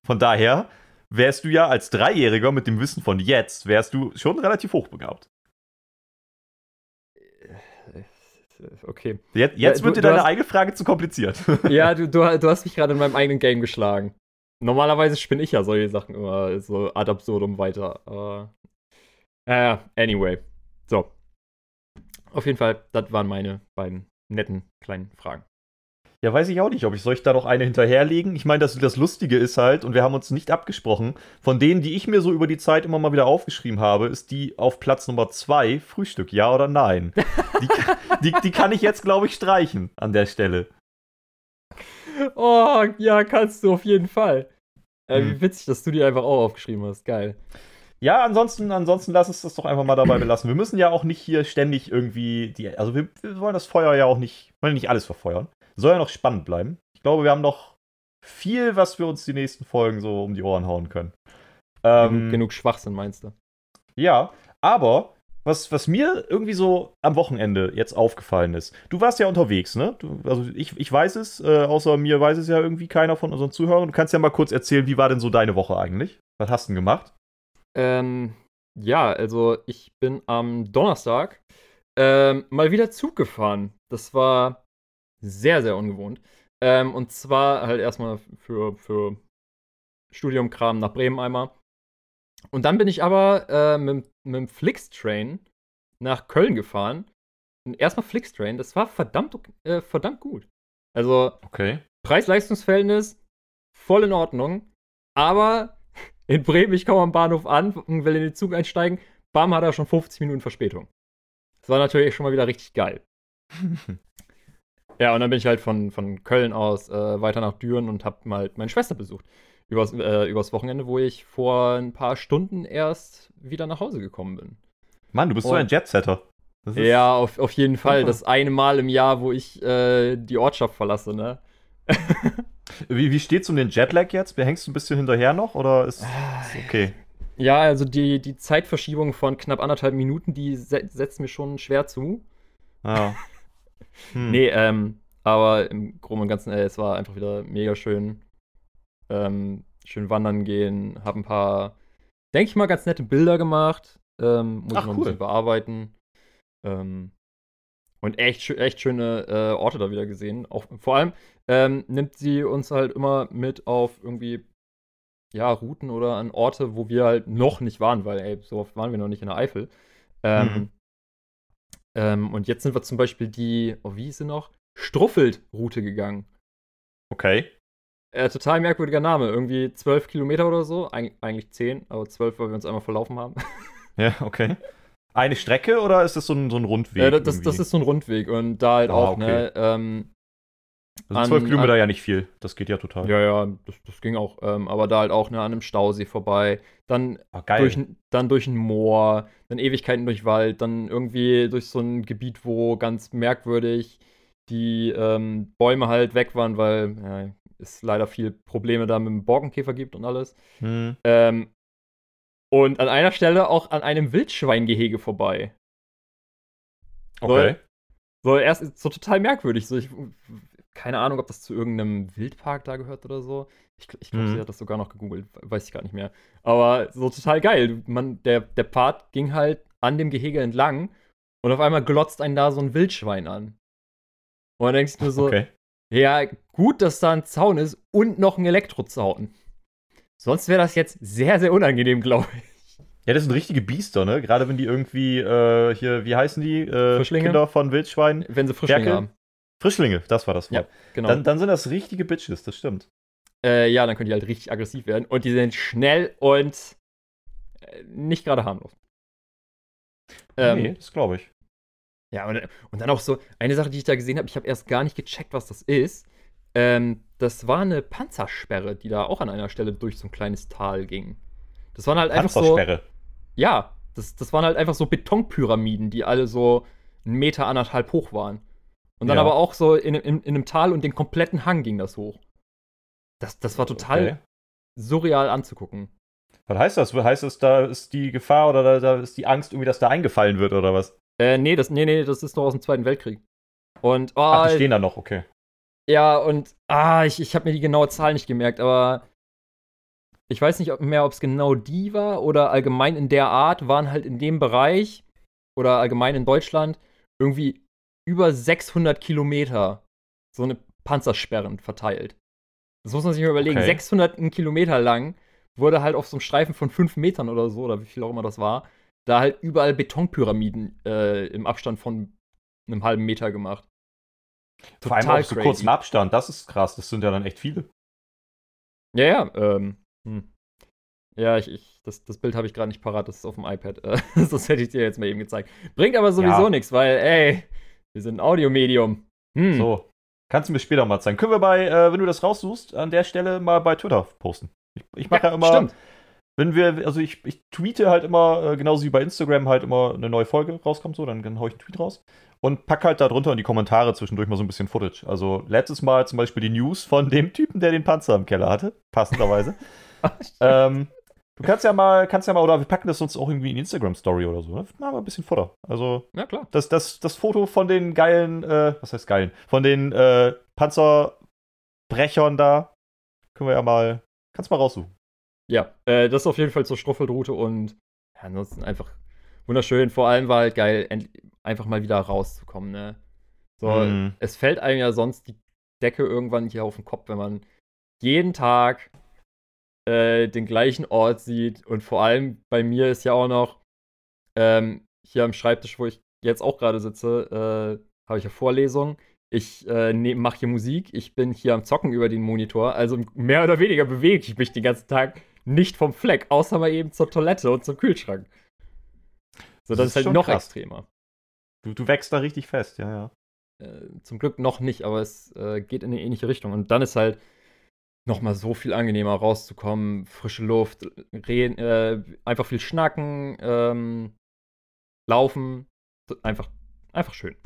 Von daher wärst du ja als Dreijähriger mit dem Wissen von jetzt, wärst du schon relativ hochbegabt. Okay. Jetzt, jetzt ja, wird dir deine hast, eigene Frage zu kompliziert. [laughs] [laughs] Ja, du, du, du hast mich gerade in meinem eigenen Game geschlagen. Normalerweise spinne ich ja solche Sachen immer so ad absurdum weiter. Äh, anyway. So. Auf jeden Fall, das waren meine beiden netten kleinen Fragen. Ja, weiß ich auch nicht, ob ich soll ich da noch eine hinterherlegen. Ich meine, das, das Lustige ist halt, und wir haben uns nicht abgesprochen, von denen, die ich mir so über die Zeit immer mal wieder aufgeschrieben habe, ist die auf Platz Nummer zwei Frühstück, ja oder nein? Die, [laughs] die, die kann ich jetzt, glaube ich, streichen an der Stelle. Oh, ja, kannst du auf jeden Fall. Äh, hm. Wie witzig, dass du die einfach auch aufgeschrieben hast. Geil. Ja, ansonsten, ansonsten lass uns das doch einfach mal dabei belassen. Wir müssen ja auch nicht hier ständig irgendwie die. Also wir, wir wollen das Feuer ja auch nicht, wollen nicht alles verfeuern. Soll ja noch spannend bleiben. Ich glaube, wir haben noch viel, was wir uns die nächsten Folgen so um die Ohren hauen können. Ähm, genug, genug Schwachsinn, meinst du? Ja, aber was, was mir irgendwie so am Wochenende jetzt aufgefallen ist. Du warst ja unterwegs, ne? Du, also ich, ich weiß es, äh, außer mir weiß es ja irgendwie keiner von unseren Zuhörern. Du kannst ja mal kurz erzählen, wie war denn so deine Woche eigentlich? Was hast du denn gemacht? Ähm, ja, also ich bin am Donnerstag ähm, mal wieder Zug gefahren. Das war sehr, sehr ungewohnt. Ähm, und zwar halt erstmal für, für Studiumkram nach Bremen einmal. Und dann bin ich aber äh, mit, mit dem Flixtrain nach Köln gefahren. Und erstmal Flixtrain, das war verdammt, äh, verdammt gut. Also, okay. Preis-Leistungs-Verhältnis voll in Ordnung. Aber in Bremen, ich komme am Bahnhof an und will in den Zug einsteigen. Bam, hat er schon 50 Minuten Verspätung. Das war natürlich schon mal wieder richtig geil. [laughs] ja, und dann bin ich halt von, von Köln aus äh, weiter nach Düren und hab mal meine Schwester besucht übers, äh, übers Wochenende, wo ich vor ein paar Stunden erst wieder nach Hause gekommen bin. Mann, du bist Und, so ein Jetsetter. Ja, auf, auf jeden Fall. Das eine Mal im Jahr, wo ich äh, die Ortschaft verlasse, ne? Wie, wie steht's um den Jetlag jetzt? Hängst du ein bisschen hinterher noch oder ist, ist okay? Ja, also die, die Zeitverschiebung von knapp anderthalb Minuten, die se setzt mir schon schwer zu. Ah. [laughs] Hm. Nee, ähm, aber im Groben und Ganzen, ey, es war einfach wieder mega schön ähm, schön wandern gehen, habe ein paar, denke ich mal, ganz nette Bilder gemacht. Ähm, muss Ach, ich noch cool. ein bisschen bearbeiten. Ähm, und echt, echt schöne äh, Orte da wieder gesehen. Auch, vor allem ähm, nimmt sie uns halt immer mit auf irgendwie, ja, Routen oder an Orte, wo wir halt noch nicht waren, weil, ey, so oft waren wir noch nicht in der Eifel. Ähm, mhm. Ähm, und jetzt sind wir zum Beispiel die, oh, wie ist sie noch? Struffelt-Route gegangen. Okay. Äh, total merkwürdiger Name. Irgendwie zwölf Kilometer oder so. Eig eigentlich zehn, aber zwölf, weil wir uns einmal verlaufen haben. [laughs] Ja, okay. eine Strecke oder ist das so ein, so ein Rundweg? Ja, das, das, ist so ein Rundweg und da halt ah, auch, okay. ne? Ähm, also 12 Kilometer an, ja nicht viel. Das geht ja total. Ja, ja, das, das ging auch. Ähm, aber da halt auch ne, an einem Stausee vorbei. Dann, ah, durch, dann durch ein Moor, dann Ewigkeiten durch Wald, dann irgendwie durch so ein Gebiet, wo ganz merkwürdig die ähm, Bäume halt weg waren, weil ja, es leider viel Probleme da mit dem Borkenkäfer gibt und alles. Hm. Ähm, und an einer Stelle auch an einem Wildschweingehege vorbei. Okay. So, so erst so total merkwürdig. So, ich, keine Ahnung, ob das zu irgendeinem Wildpark da gehört oder so. Ich, ich glaube, mhm. sie hat das sogar noch gegoogelt, weiß ich gar nicht mehr. Aber so total geil. Man, der, der Part ging halt an dem Gehege entlang und auf einmal glotzt einen da so ein Wildschwein an. Und dann denkst du nur so, okay. ja, gut, dass da ein Zaun ist und noch ein Elektrozaun. Sonst wäre das jetzt sehr, sehr unangenehm, [laughs] glaube ich. Ja, das sind richtige Biester, ne? Gerade wenn die irgendwie, äh, hier, wie heißen die? Äh, Frischlinge? Kinder von Wildschweinen. Wenn sie Frischlinge Ferkel? haben. Frischlinge, das war das Wort. Ja, genau. Dann, dann sind das richtige Bitches, das stimmt. Äh, ja, dann können die halt richtig aggressiv werden. Und die sind schnell und äh, nicht gerade harmlos. Ähm, nee, das glaube ich. Ja, und, und dann auch so, eine Sache, die ich da gesehen habe, ich habe erst gar nicht gecheckt, was das ist. Ähm, das war eine Panzersperre, die da auch an einer Stelle durch so ein kleines Tal ging. Das waren halt einfach so. Ja, das, das waren halt einfach so Betonpyramiden, die alle so einen Meter anderthalb hoch waren. Und dann ja. aber auch so in, in, in, einem Tal und den kompletten Hang ging das hoch. Das, das war total okay. surreal anzugucken. Was heißt das? Heißt das, da ist die Gefahr oder da, da, ist die Angst irgendwie, dass da eingefallen wird oder was? Äh, nee, das, nee, nee, das ist doch aus dem Zweiten Weltkrieg. Und, oh, Ach, die stehen da noch, okay. Ja, und, ah, ich, ich habe mir die genaue Zahl nicht gemerkt, aber ich weiß nicht mehr, ob es genau die war oder allgemein in der Art, waren halt in dem Bereich oder allgemein in Deutschland irgendwie über 600 Kilometer so eine Panzersperren verteilt. Das muss man sich mal überlegen. Okay. 600 Kilometer lang wurde halt auf so einem Streifen von 5 Metern oder so, oder wie viel auch immer das war, da halt überall Betonpyramiden äh, im Abstand von einem halben Meter gemacht. Total Vor allem auf so kurzen Abstand, das ist krass, das sind ja dann echt viele. Ja, ja, ähm, hm. Ja, ich, ich, das, das Bild habe ich gerade nicht parat, das ist auf dem iPad. [laughs] Das hätte ich dir jetzt mal eben gezeigt. Bringt aber sowieso ja. nichts, weil, ey, wir sind ein Audiomedium. Hm. So. Kannst du mir später mal zeigen. Können wir bei, äh, wenn du das raussuchst, an der Stelle mal bei Twitter posten. Ich, ich mache ja, ja, immer. Stimmt. Wenn wir, also ich, ich tweete halt immer, äh, genauso wie bei Instagram halt immer eine neue Folge rauskommt, so, dann, dann haue ich einen Tweet raus und pack halt da drunter in die Kommentare zwischendurch mal so ein bisschen Footage. Also letztes Mal zum Beispiel die News von dem Typen, der den Panzer im Keller hatte, passenderweise. [laughs] ähm, Du kannst ja mal, kannst ja mal, oder wir packen das sonst auch irgendwie in Instagram-Story oder so. Ne? Machen wir ein bisschen Futter. Also, ja, klar. Das, das, das Foto von den geilen, äh, was heißt geilen? Von den äh, Panzerbrechern da, können wir ja mal, kannst mal raussuchen. Ja, äh, das ist auf jeden Fall zur Struffeldroute und ja, ansonsten einfach wunderschön. Vor allem war halt geil, einfach mal wieder rauszukommen, ne? So, mm. es fällt einem ja sonst die Decke irgendwann hier auf den Kopf, wenn man jeden Tag äh, den gleichen Ort sieht. Und vor allem bei mir ist ja auch noch ähm, hier am Schreibtisch, wo ich jetzt auch gerade sitze, äh, habe ich ja Vorlesungen. Ich äh, ne, mache hier Musik, ich bin hier am Zocken über den Monitor. Also mehr oder weniger bewege ich mich den ganzen Tag nicht vom Fleck, außer mal eben zur Toilette und zum Kühlschrank. So, das, das ist, ist halt noch krass. extremer. Du, du wächst da richtig fest, ja, ja. Äh, zum Glück noch nicht, aber es äh, geht in eine ähnliche Richtung. Und dann ist halt nochmal so viel angenehmer rauszukommen. Frische Luft, reden, äh, einfach viel schnacken, ähm, laufen. Einfach, einfach schön.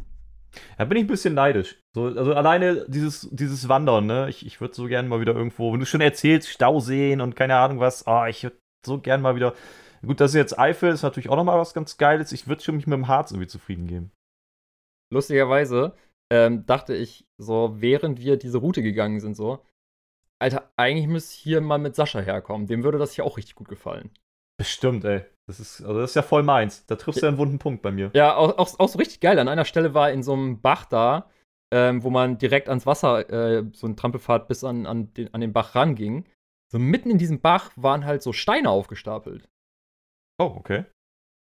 Da bin ich ein bisschen neidisch. So, also alleine dieses, dieses Wandern, ne? Ich, ich würde so gerne mal wieder irgendwo, wenn du schon erzählst, Stauseen und keine Ahnung was, oh, ich würde so gerne mal wieder. Gut, das ist jetzt Eifel, ist natürlich auch nochmal was ganz Geiles. Ich würde schon mich mit dem Harz irgendwie zufrieden geben. Lustigerweise ähm, dachte ich so, während wir diese Route gegangen sind, so, Alter, eigentlich müsste hier mal mit Sascha herkommen. Dem würde das hier auch richtig gut gefallen. Bestimmt, ey. Das ist, also das ist ja voll meins. Da triffst du ja einen wunden Punkt bei mir. Ja, auch, auch, auch so richtig geil. An einer Stelle war in so einem Bach da, ähm, wo man direkt ans Wasser, äh, so ein Trampelfahrt bis an, an, den, an den Bach ranging. So mitten in diesem Bach waren halt so Steine aufgestapelt. Oh, okay.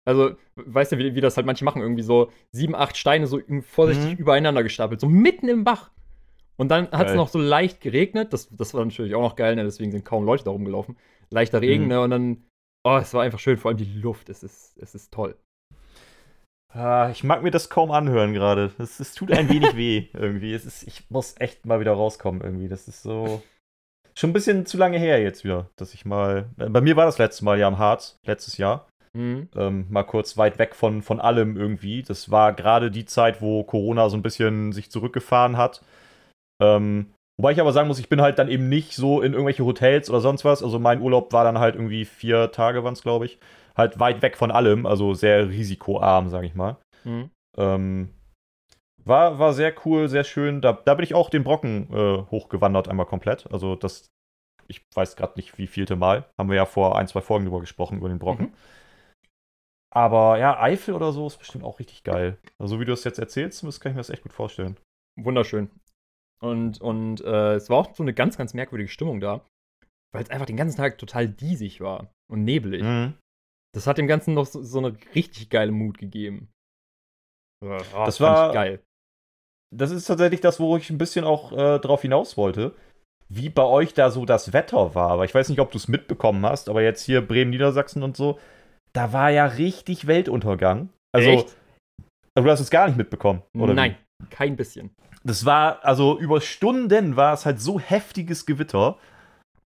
Also, weißt du, wie, wie das halt manche machen? Irgendwie so sieben, acht Steine so vorsichtig mhm. übereinander gestapelt. So mitten im Bach. Und dann hat es noch so leicht geregnet. Das, das war natürlich auch noch geil, ne? deswegen sind kaum Leute da rumgelaufen. Leichter Regen, mhm. ne? Und dann, oh, es war einfach schön, vor allem die Luft. Es ist, es ist toll. Ah, ich mag mir das kaum anhören gerade. Es tut ein wenig [laughs] weh irgendwie. Es ist, ich muss echt mal wieder rauskommen irgendwie. Das ist so. Schon ein bisschen zu lange her jetzt wieder, dass ich mal. Bei mir war das letzte Mal ja am Harz, letztes Jahr. Mhm. Ähm, mal kurz weit weg von, von allem irgendwie. Das war gerade die Zeit, wo Corona so ein bisschen sich zurückgefahren hat. Ähm, wobei ich aber sagen muss, ich bin halt dann eben nicht so in irgendwelche Hotels oder sonst was. Also mein Urlaub war dann halt irgendwie vier Tage, waren es, glaube ich. Halt weit weg von allem, also sehr risikoarm, sage ich mal. Mhm. Ähm, war, war sehr cool, sehr schön. Da, da bin ich auch den Brocken äh, hochgewandert, einmal komplett. Also das, ich weiß gerade nicht, wie vielte Mal. Haben wir ja vor ein, zwei Folgen drüber gesprochen, über den Brocken. Mhm. Aber ja, Eifel oder so ist bestimmt auch richtig geil. Also wie du es jetzt erzählst, das kann ich mir das echt gut vorstellen. Wunderschön. Und, und äh, es war auch so eine ganz, ganz merkwürdige Stimmung da, weil es einfach den ganzen Tag total diesig war und nebelig. Mhm. Das hat dem Ganzen noch so, so eine richtig geile Mut gegeben. Oh, das war geil. Das ist tatsächlich das, wo ich ein bisschen auch äh, drauf hinaus wollte. Wie bei euch da so das Wetter war. Aber ich weiß nicht, ob du es mitbekommen hast, aber jetzt hier Bremen, Niedersachsen und so, da war ja richtig Weltuntergang. Also, Echt? du hast es gar nicht mitbekommen, oder? Nein, wie? kein bisschen. Das war, also über Stunden war es halt so heftiges Gewitter.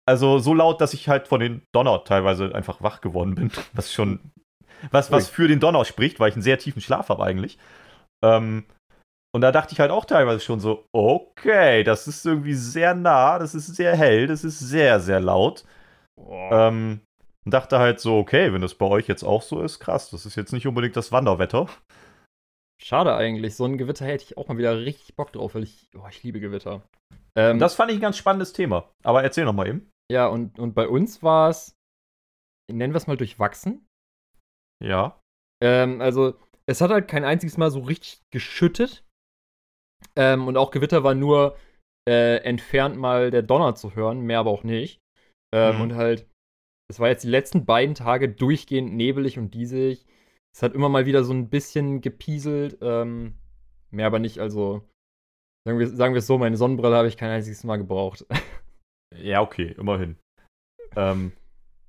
Also so laut, dass ich halt von den Donner teilweise einfach wach geworden bin. [laughs] Was schon, was, was für den Donner spricht, weil ich einen sehr tiefen Schlaf habe eigentlich. Ähm, und da dachte ich halt auch teilweise schon so, okay, das ist irgendwie sehr nah, das ist sehr hell, das ist sehr, sehr laut. Ähm, und dachte halt so, okay, wenn das bei euch jetzt auch so ist, krass, das ist jetzt nicht unbedingt das Wanderwetter. Schade eigentlich, so ein Gewitter hätte ich auch mal wieder richtig Bock drauf, weil ich, oh, ich liebe Gewitter. Ähm, das fand ich ein ganz spannendes Thema, aber erzähl noch mal eben. Ja, und, und bei uns war es, nennen wir es mal durchwachsen. Ja. Ähm, also, es hat halt kein einziges Mal so richtig geschüttet. Ähm, und auch Gewitter war nur äh, entfernt mal der Donner zu hören, mehr aber auch nicht. Ähm, mhm. Und halt, es war jetzt die letzten beiden Tage durchgehend nebelig und diesig. Es hat immer mal wieder so ein bisschen gepieselt, ähm, mehr aber nicht. Also, sagen wir, sagen wir es so, meine Sonnenbrille habe ich kein einziges Mal gebraucht. [laughs] Ja, okay, immerhin. Ähm,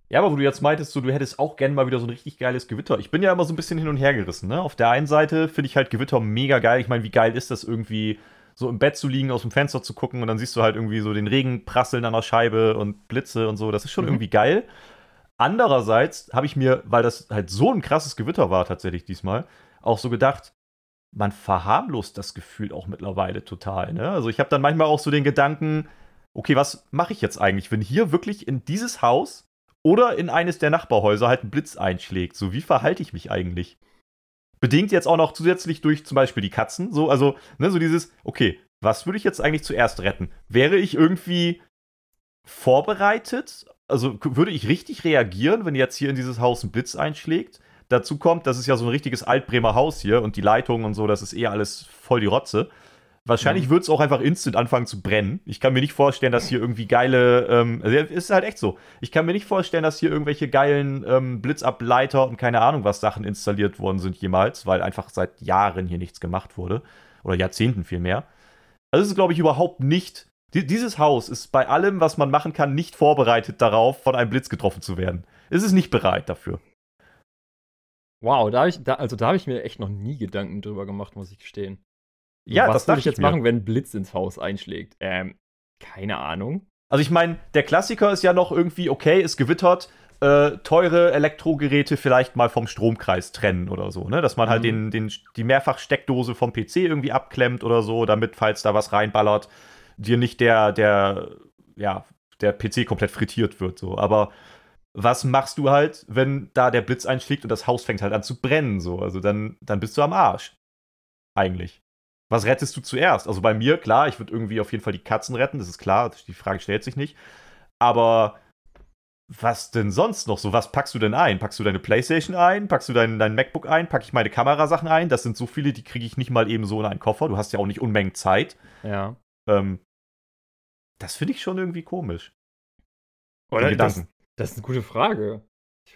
ja, aber wo du jetzt meintest, so, du hättest auch gerne mal wieder so ein richtig geiles Gewitter. Ich bin ja immer so ein bisschen hin und her gerissen. Ne? Auf der einen Seite finde ich halt Gewitter mega geil. Ich meine, wie geil ist das irgendwie, so im Bett zu liegen, aus dem Fenster zu gucken und dann siehst du halt irgendwie so den Regen prasseln an der Scheibe und Blitze und so. Das ist schon mhm. irgendwie geil. Andererseits habe ich mir, weil das halt so ein krasses Gewitter war tatsächlich diesmal, auch so gedacht, man verharmlost das Gefühl auch mittlerweile total. Ne? Also ich habe dann manchmal auch so den Gedanken, okay, was mache ich jetzt eigentlich, wenn hier wirklich in dieses Haus oder in eines der Nachbarhäuser halt ein Blitz einschlägt? So, wie verhalte ich mich eigentlich? Bedingt jetzt auch noch zusätzlich durch zum Beispiel die Katzen. So, also, ne, so dieses, okay, was würde ich jetzt eigentlich zuerst retten? Wäre ich irgendwie vorbereitet? Also, würde ich richtig reagieren, wenn jetzt hier in dieses Haus ein Blitz einschlägt? Dazu kommt, das ist ja so ein richtiges Altbremer Haus hier und die Leitungen und so, das ist eher alles voll die Rotze. Wahrscheinlich mhm. wird es auch einfach instant anfangen zu brennen. Ich kann mir nicht vorstellen, dass hier irgendwie geile. Ähm, also ist halt echt so. Ich kann mir nicht vorstellen, dass hier irgendwelche geilen ähm, Blitzableiter und keine Ahnung was Sachen installiert worden sind jemals, weil einfach seit Jahren hier nichts gemacht wurde. Oder Jahrzehnten vielmehr. Also es ist, glaube ich, überhaupt nicht. Die, dieses Haus ist bei allem, was man machen kann, nicht vorbereitet darauf, von einem Blitz getroffen zu werden. Es ist nicht bereit dafür. Wow, da ich, da, also da habe ich mir echt noch nie Gedanken drüber gemacht, muss ich gestehen. Ja, was das würde ich jetzt machen, wenn ein Blitz ins Haus einschlägt? Ähm, keine Ahnung. Also ich meine, der Klassiker ist ja noch irgendwie, okay, es gewittert, äh, teure Elektrogeräte vielleicht mal vom Stromkreis trennen oder so, ne? Dass man halt mhm. den, den, die Mehrfachsteckdose vom PC irgendwie abklemmt oder so, damit, falls da was reinballert, dir nicht der, der, ja, der PC komplett frittiert wird, so. Aber was machst du halt, wenn da der Blitz einschlägt und das Haus fängt halt an zu brennen, so? Also dann, dann bist du am Arsch. Eigentlich was rettest du zuerst? Also bei mir, klar, ich würde irgendwie auf jeden Fall die Katzen retten, das ist klar, die Frage stellt sich nicht. Aber was denn sonst noch so? Was packst du denn ein? Packst du deine Playstation ein? Packst du dein, dein MacBook ein? Packe ich meine Kamerasachen ein? Das sind so viele, die kriege ich nicht mal eben so in einen Koffer. Du hast ja auch nicht Unmengen Zeit. Ja. Ähm, das finde ich schon irgendwie komisch. Oder das, das ist eine gute Frage.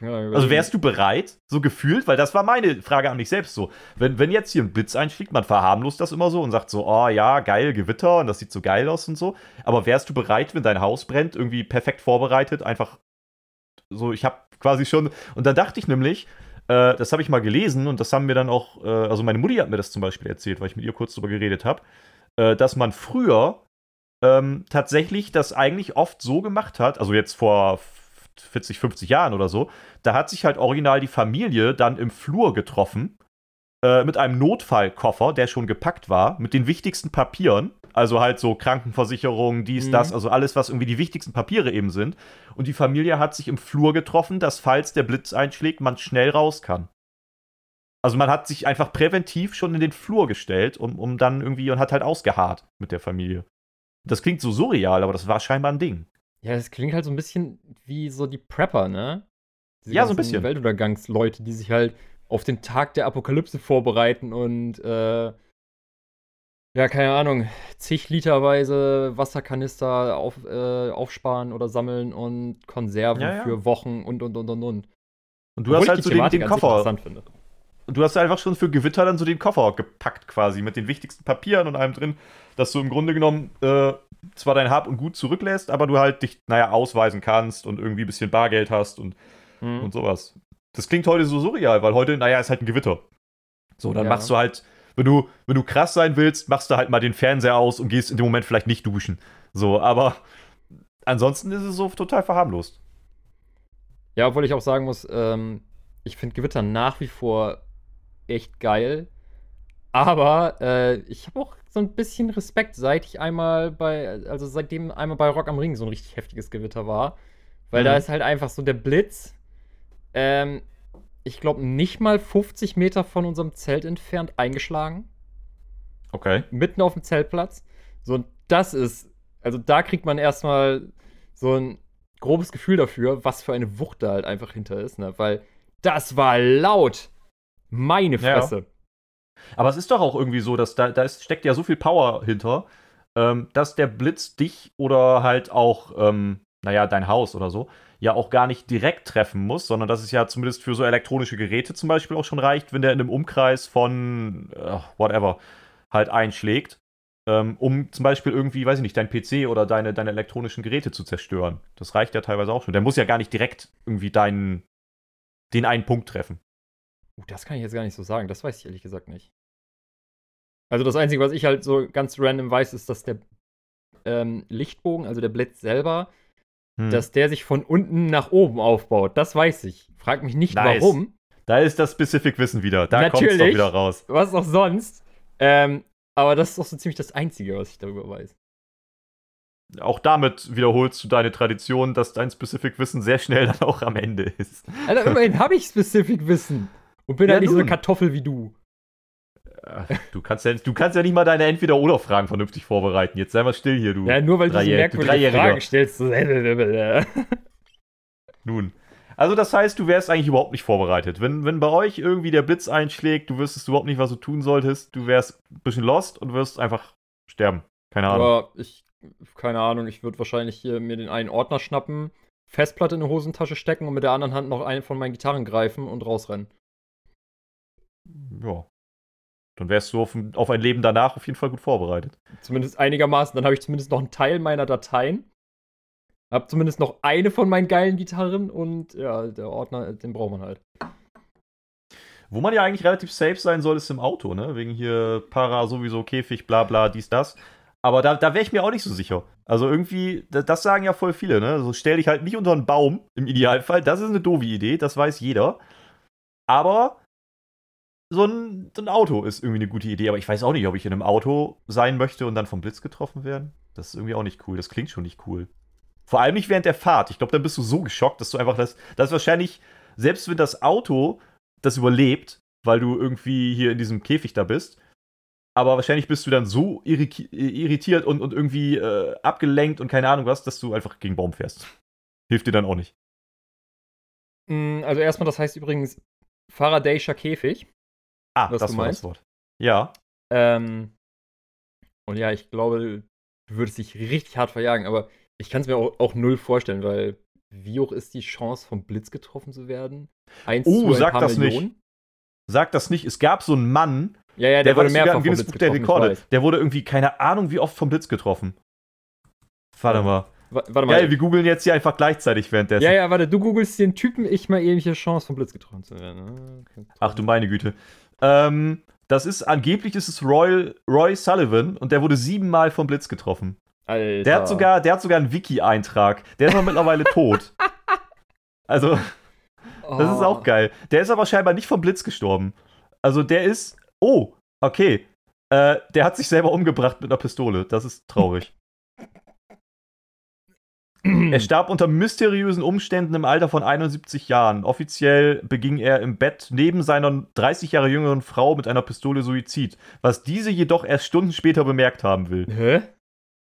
Also wärst du bereit, so gefühlt? Weil das war meine Frage an mich selbst so. Wenn, wenn jetzt hier ein Blitz einschlägt, man verharmlost das immer so und sagt so, oh ja, geil, Gewitter und das sieht so geil aus und so. Aber wärst du bereit, wenn dein Haus brennt, irgendwie perfekt vorbereitet, einfach so, ich habe quasi schon. Und da dachte ich nämlich, Äh, das habe ich mal gelesen und das haben mir dann auch, äh, also meine Mutti hat mir das zum Beispiel erzählt, weil ich mit ihr kurz drüber geredet habe, äh, dass man früher ähm, tatsächlich das eigentlich oft so gemacht hat, also jetzt vor 40, 50 Jahren oder so, da hat sich halt original die Familie dann im Flur getroffen äh, mit einem Notfallkoffer, der schon gepackt war, mit den wichtigsten Papieren. Also halt so Krankenversicherung, dies, mhm. das, also alles, was irgendwie die wichtigsten Papiere eben sind. Und die Familie hat sich im Flur getroffen, dass falls der Blitz einschlägt, man schnell raus kann. Also man hat sich einfach präventiv schon in den Flur gestellt, um, um dann irgendwie und hat halt ausgeharrt mit der Familie. Das klingt so surreal, aber das war scheinbar ein Ding. Ja, das klingt halt so ein bisschen wie so die Prepper, ne? Diese ja, so ein bisschen. Weltuntergangsleute, die sich halt auf den Tag der Apokalypse vorbereiten und äh, ja, keine Ahnung, zig Literweise Wasserkanister auf, äh, aufsparen oder sammeln und Konserven ja, ja. für Wochen und und und und und. Und du Obwohl hast halt so den, den Koffer. Und du hast einfach schon für Gewitter dann so den Koffer gepackt quasi mit den wichtigsten Papieren und allem drin, dass du im Grunde genommen äh, zwar dein Hab und Gut zurücklässt, aber du halt dich, naja, ausweisen kannst und irgendwie ein bisschen Bargeld hast und, mhm. und sowas. Das klingt heute so surreal, weil heute, naja, ist halt ein Gewitter. So, dann ja. machst du halt, wenn du, wenn du krass sein willst, machst du halt mal den Fernseher aus und gehst in dem Moment vielleicht nicht duschen. So, aber ansonsten ist es so total verharmlost. Ja, obwohl ich auch sagen muss, ähm, ich finde Gewitter nach wie vor echt geil. Aber äh, ich habe auch so ein bisschen Respekt, seit ich einmal bei, also seitdem einmal bei Rock am Ring so ein richtig heftiges Gewitter war. Weil mhm. da ist halt einfach so der Blitz ähm, ich glaube, nicht mal 50 Meter von unserem Zelt entfernt eingeschlagen. Okay. Mitten auf dem Zeltplatz. So, und das ist, also da kriegt man erstmal so ein grobes Gefühl dafür, was für eine Wucht da halt einfach hinter ist, ne? Weil das war laut. Meine Fresse. Ja. Aber es ist doch auch irgendwie so, dass da, da ist, steckt ja so viel Power hinter, ähm, dass der Blitz dich oder halt auch, ähm, naja, dein Haus oder so, ja auch gar nicht direkt treffen muss, sondern dass es ja zumindest für so elektronische Geräte zum Beispiel auch schon reicht, wenn der in einem Umkreis von uh, whatever halt einschlägt, ähm, um zum Beispiel irgendwie, weiß ich nicht, dein PC oder deine, deine elektronischen Geräte zu zerstören. Das reicht ja teilweise auch schon. Der muss ja gar nicht direkt irgendwie deinen, den einen Punkt treffen. Uh, das kann ich jetzt gar nicht so sagen. Das weiß ich ehrlich gesagt nicht. Also das Einzige, was ich halt so ganz random weiß, ist, dass der ähm, Lichtbogen, also der Blitz selber, hm. dass der sich von unten nach oben aufbaut. Das weiß ich. Frag mich nicht nice. warum. Da ist das Specific Wissen wieder. Da kommt es doch wieder raus. Was auch sonst. Ähm, aber das ist doch so ziemlich das Einzige, was ich darüber weiß. Auch damit wiederholst du deine Tradition, dass dein Specific Wissen sehr schnell dann auch am Ende ist. Alter, immerhin habe ich Specific Wissen. Und bin ja, halt nicht nun. so eine Kartoffel wie du. Du kannst, ja, du kannst ja nicht mal deine Entweder-Oder-Fragen vernünftig vorbereiten. Jetzt sei mal still hier, du. Ja, nur weil du so merkwürdige Fragen stellst. [laughs] Nun. Also, das heißt, du wärst eigentlich überhaupt nicht vorbereitet. Wenn, wenn bei euch irgendwie der Blitz einschlägt, du wüsstest überhaupt nicht, was du tun solltest, du wärst ein bisschen lost und wirst einfach sterben. Keine Ahnung. Aber ich, keine Ahnung, ich würde wahrscheinlich hier mir den einen Ordner schnappen, Festplatte in die Hosentasche stecken und mit der anderen Hand noch eine von meinen Gitarren greifen und rausrennen. Ja, dann wärst du auf, auf, ein Leben danach auf jeden Fall gut vorbereitet. Zumindest einigermaßen. Dann habe ich zumindest noch einen Teil meiner Dateien. Hab zumindest noch eine von meinen geilen Gitarren und ja, der Ordner, den braucht man halt. Wo man ja eigentlich relativ safe sein soll, ist im Auto, ne? Wegen hier Para sowieso, Käfig, bla bla, dies, das. Aber da, da wäre ich mir auch nicht so sicher. Also irgendwie, das sagen ja voll viele, ne? So stell dich halt nicht unter einen Baum, im Idealfall. Das ist eine doofe Idee, das weiß jeder. Aber so ein, so ein, Auto ist irgendwie eine gute Idee, aber ich weiß auch nicht, ob ich in einem Auto sein möchte und dann vom Blitz getroffen werden. Das ist irgendwie auch nicht cool. Das klingt schon nicht cool. Vor allem nicht während der Fahrt. Ich glaube, dann bist du so geschockt, dass du einfach das. Das ist wahrscheinlich, selbst wenn das Auto das überlebt, weil du irgendwie hier in diesem Käfig da bist, aber wahrscheinlich bist du dann so irritiert und, und irgendwie äh, abgelenkt und keine Ahnung was, dass du einfach gegen Baum fährst. [laughs] Hilft dir dann auch nicht. Mm, also erstmal, das heißt übrigens Faraday'scher Käfig. Ah, das war das Wort. Ja. Ähm, und ja, ich glaube, du würdest dich richtig hart verjagen, aber ich kann es mir auch, auch, null vorstellen, weil wie hoch ist die Chance, vom Blitz getroffen zu werden? Eins oh, zu sag das Millionen? nicht. Sag das nicht. Es gab so einen Mann, ja, ja, der, der wurde mehrfach vom Blitz der Rekorde. Der wurde irgendwie, keine Ahnung, wie oft vom Blitz getroffen. Warte ja. mal. warte mal. Geil, wir googeln jetzt hier einfach gleichzeitig währenddessen. Ja, ja, warte, du googelst den Typen, ich mal hier Chance vom Blitz getroffen zu werden. Okay. Ach du meine Güte. Ähm, das ist, angeblich ist es Roy, Roy Sullivan und der wurde siebenmal vom Blitz getroffen. Alter. Der hat sogar, der hat sogar einen Wiki-Eintrag. Der ist aber mittlerweile [laughs] tot. Also, das ist auch oh. geil. Der ist aber scheinbar nicht vom Blitz gestorben. Also der ist. Oh, okay. Äh, der hat sich selber umgebracht mit einer Pistole. Das ist traurig. Er starb unter mysteriösen Umständen im Alter von 71 Jahren. Offiziell beging er im Bett neben seiner 30 Jahre jüngeren Frau mit einer Pistole Suizid, was diese jedoch erst Stunden später bemerkt haben will. Hä?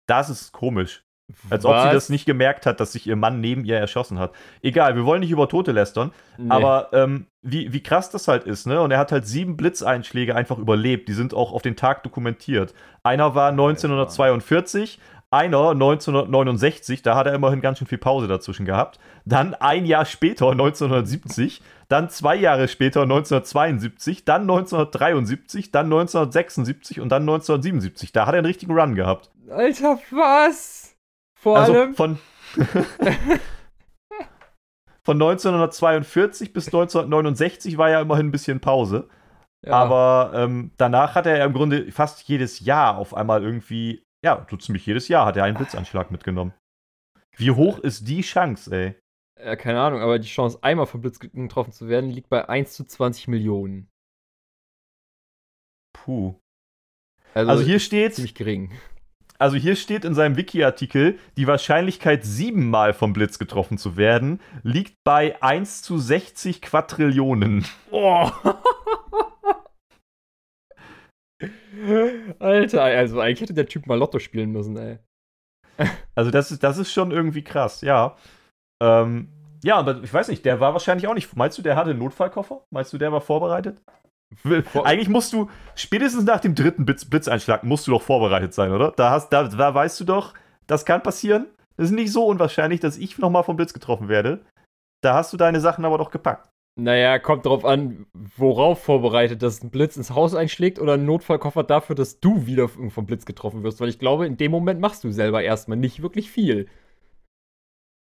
Das ist komisch. Als Was? ob sie das nicht gemerkt hat, dass sich ihr Mann neben ihr erschossen hat. Egal, wir wollen nicht über Tote lästern, nee. aber ähm, wie, wie krass das halt ist, ne? Und er hat halt sieben Blitzeinschläge einfach überlebt. Die sind auch auf den Tag dokumentiert. Einer war 1942, einer 1969, da hat er immerhin ganz schön viel Pause dazwischen gehabt. Dann ein Jahr später, 1970, dann zwei Jahre später, 1972, dann 1973, dann 1976 und dann 1977. Da hat er einen richtigen Run gehabt. Alter, was? Vor also allem. Von, [laughs] von 1942 bis 1969 war ja immerhin ein bisschen Pause. Ja. Aber ähm, danach hat er im Grunde fast jedes Jahr auf einmal irgendwie, ja, so ziemlich jedes Jahr hat er einen Blitzanschlag mitgenommen. Wie hoch ist die Chance, ey? Ja, keine Ahnung, aber die Chance, einmal vom Blitz getroffen zu werden, liegt bei 1 zu 20 Millionen. Puh. Also, also hier steht. Ziemlich gering also hier steht in seinem Wiki-Artikel, die Wahrscheinlichkeit, siebenmal vom Blitz getroffen zu werden, liegt bei 1 zu 60 Quadrillionen. Oh. [laughs] [laughs] Alter, also eigentlich hätte der Typ mal Lotto spielen müssen, ey. Also das ist, das ist schon irgendwie krass, ja. Ähm, ja, aber ich weiß nicht, der war wahrscheinlich auch nicht. Meinst du, der hatte einen Notfallkoffer? Meinst du, der war vorbereitet? Eigentlich musst du, spätestens nach dem dritten Blitz, Blitzeinschlag, musst du doch vorbereitet sein, oder? Da, hast, da, da weißt du doch, das kann passieren. Das ist nicht so unwahrscheinlich, dass ich nochmal vom Blitz getroffen werde. Da hast du deine Sachen aber doch gepackt. Naja, kommt drauf an, worauf vorbereitet, dass ein Blitz ins Haus einschlägt oder ein Notfallkoffer dafür, dass du wieder vom Blitz getroffen wirst. Weil ich glaube, in dem Moment machst du selber erstmal nicht wirklich viel.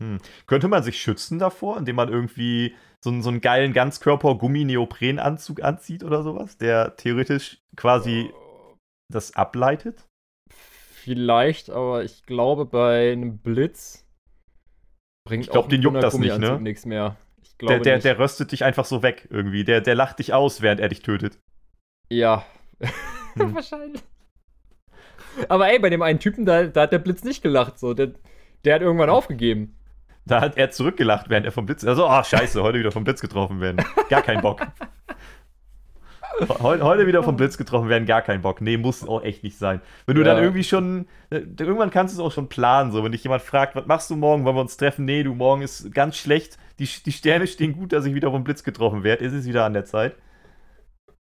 Hm. Könnte man sich schützen davor, indem man irgendwie so, so einen geilen Ganzkörper-Gummi-Neoprenanzug anzieht oder sowas, der theoretisch quasi das ableitet? Vielleicht, aber ich glaube, bei einem Blitz bringt ich glaub, auch den juckt das nicht, ne? nichts mehr. Der, der, der, röstet dich einfach so weg irgendwie. Der, der lacht dich aus, während er dich tötet. Ja. [laughs] Hm. Wahrscheinlich. Aber ey, bei dem einen Typen, da, da hat der Blitz nicht gelacht. So. Der, der hat irgendwann aufgegeben. Da hat er zurückgelacht, während er vom Blitz. Also, oh, scheiße, heute wieder vom Blitz getroffen werden. Gar kein Bock. [laughs] Heute, wieder vom Blitz getroffen werden, gar kein Bock. Nee, muss auch echt nicht sein. Wenn du ja. dann irgendwie schon, äh, irgendwann kannst du es auch schon planen, so, wenn dich jemand fragt, was machst du morgen, wollen wir uns treffen? Nee, du, morgen ist ganz schlecht. Die, die Sterne stehen gut, dass ich wieder vom Blitz getroffen werde. Ist es wieder an der Zeit?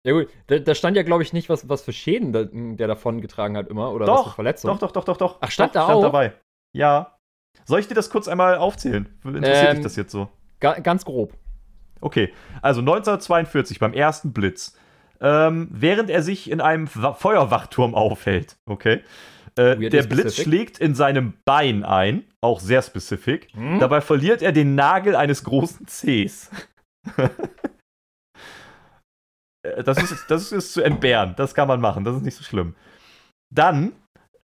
Ja gut, da, da stand ja, glaube ich, nicht, was, was für Schäden der, der davon getragen hat immer oder doch, was für Verletzungen. Doch, doch, doch, doch, doch. Ach, stand doch, da stand auch? dabei. Ja. Soll ich dir das kurz einmal aufzählen? Interessiert ähm, dich das jetzt so? Ga ganz grob. Okay, also 1942 beim ersten Blitz. Ähm, während er sich in einem Feuerwachturm aufhält, okay, äh, der Blitz schlägt in seinem Bein ein, auch sehr spezifisch. Hm? Dabei verliert er den Nagel eines großen Cs. [laughs] Äh, das, ist, das ist zu entbehren, das kann man machen, das ist nicht so schlimm. Dann,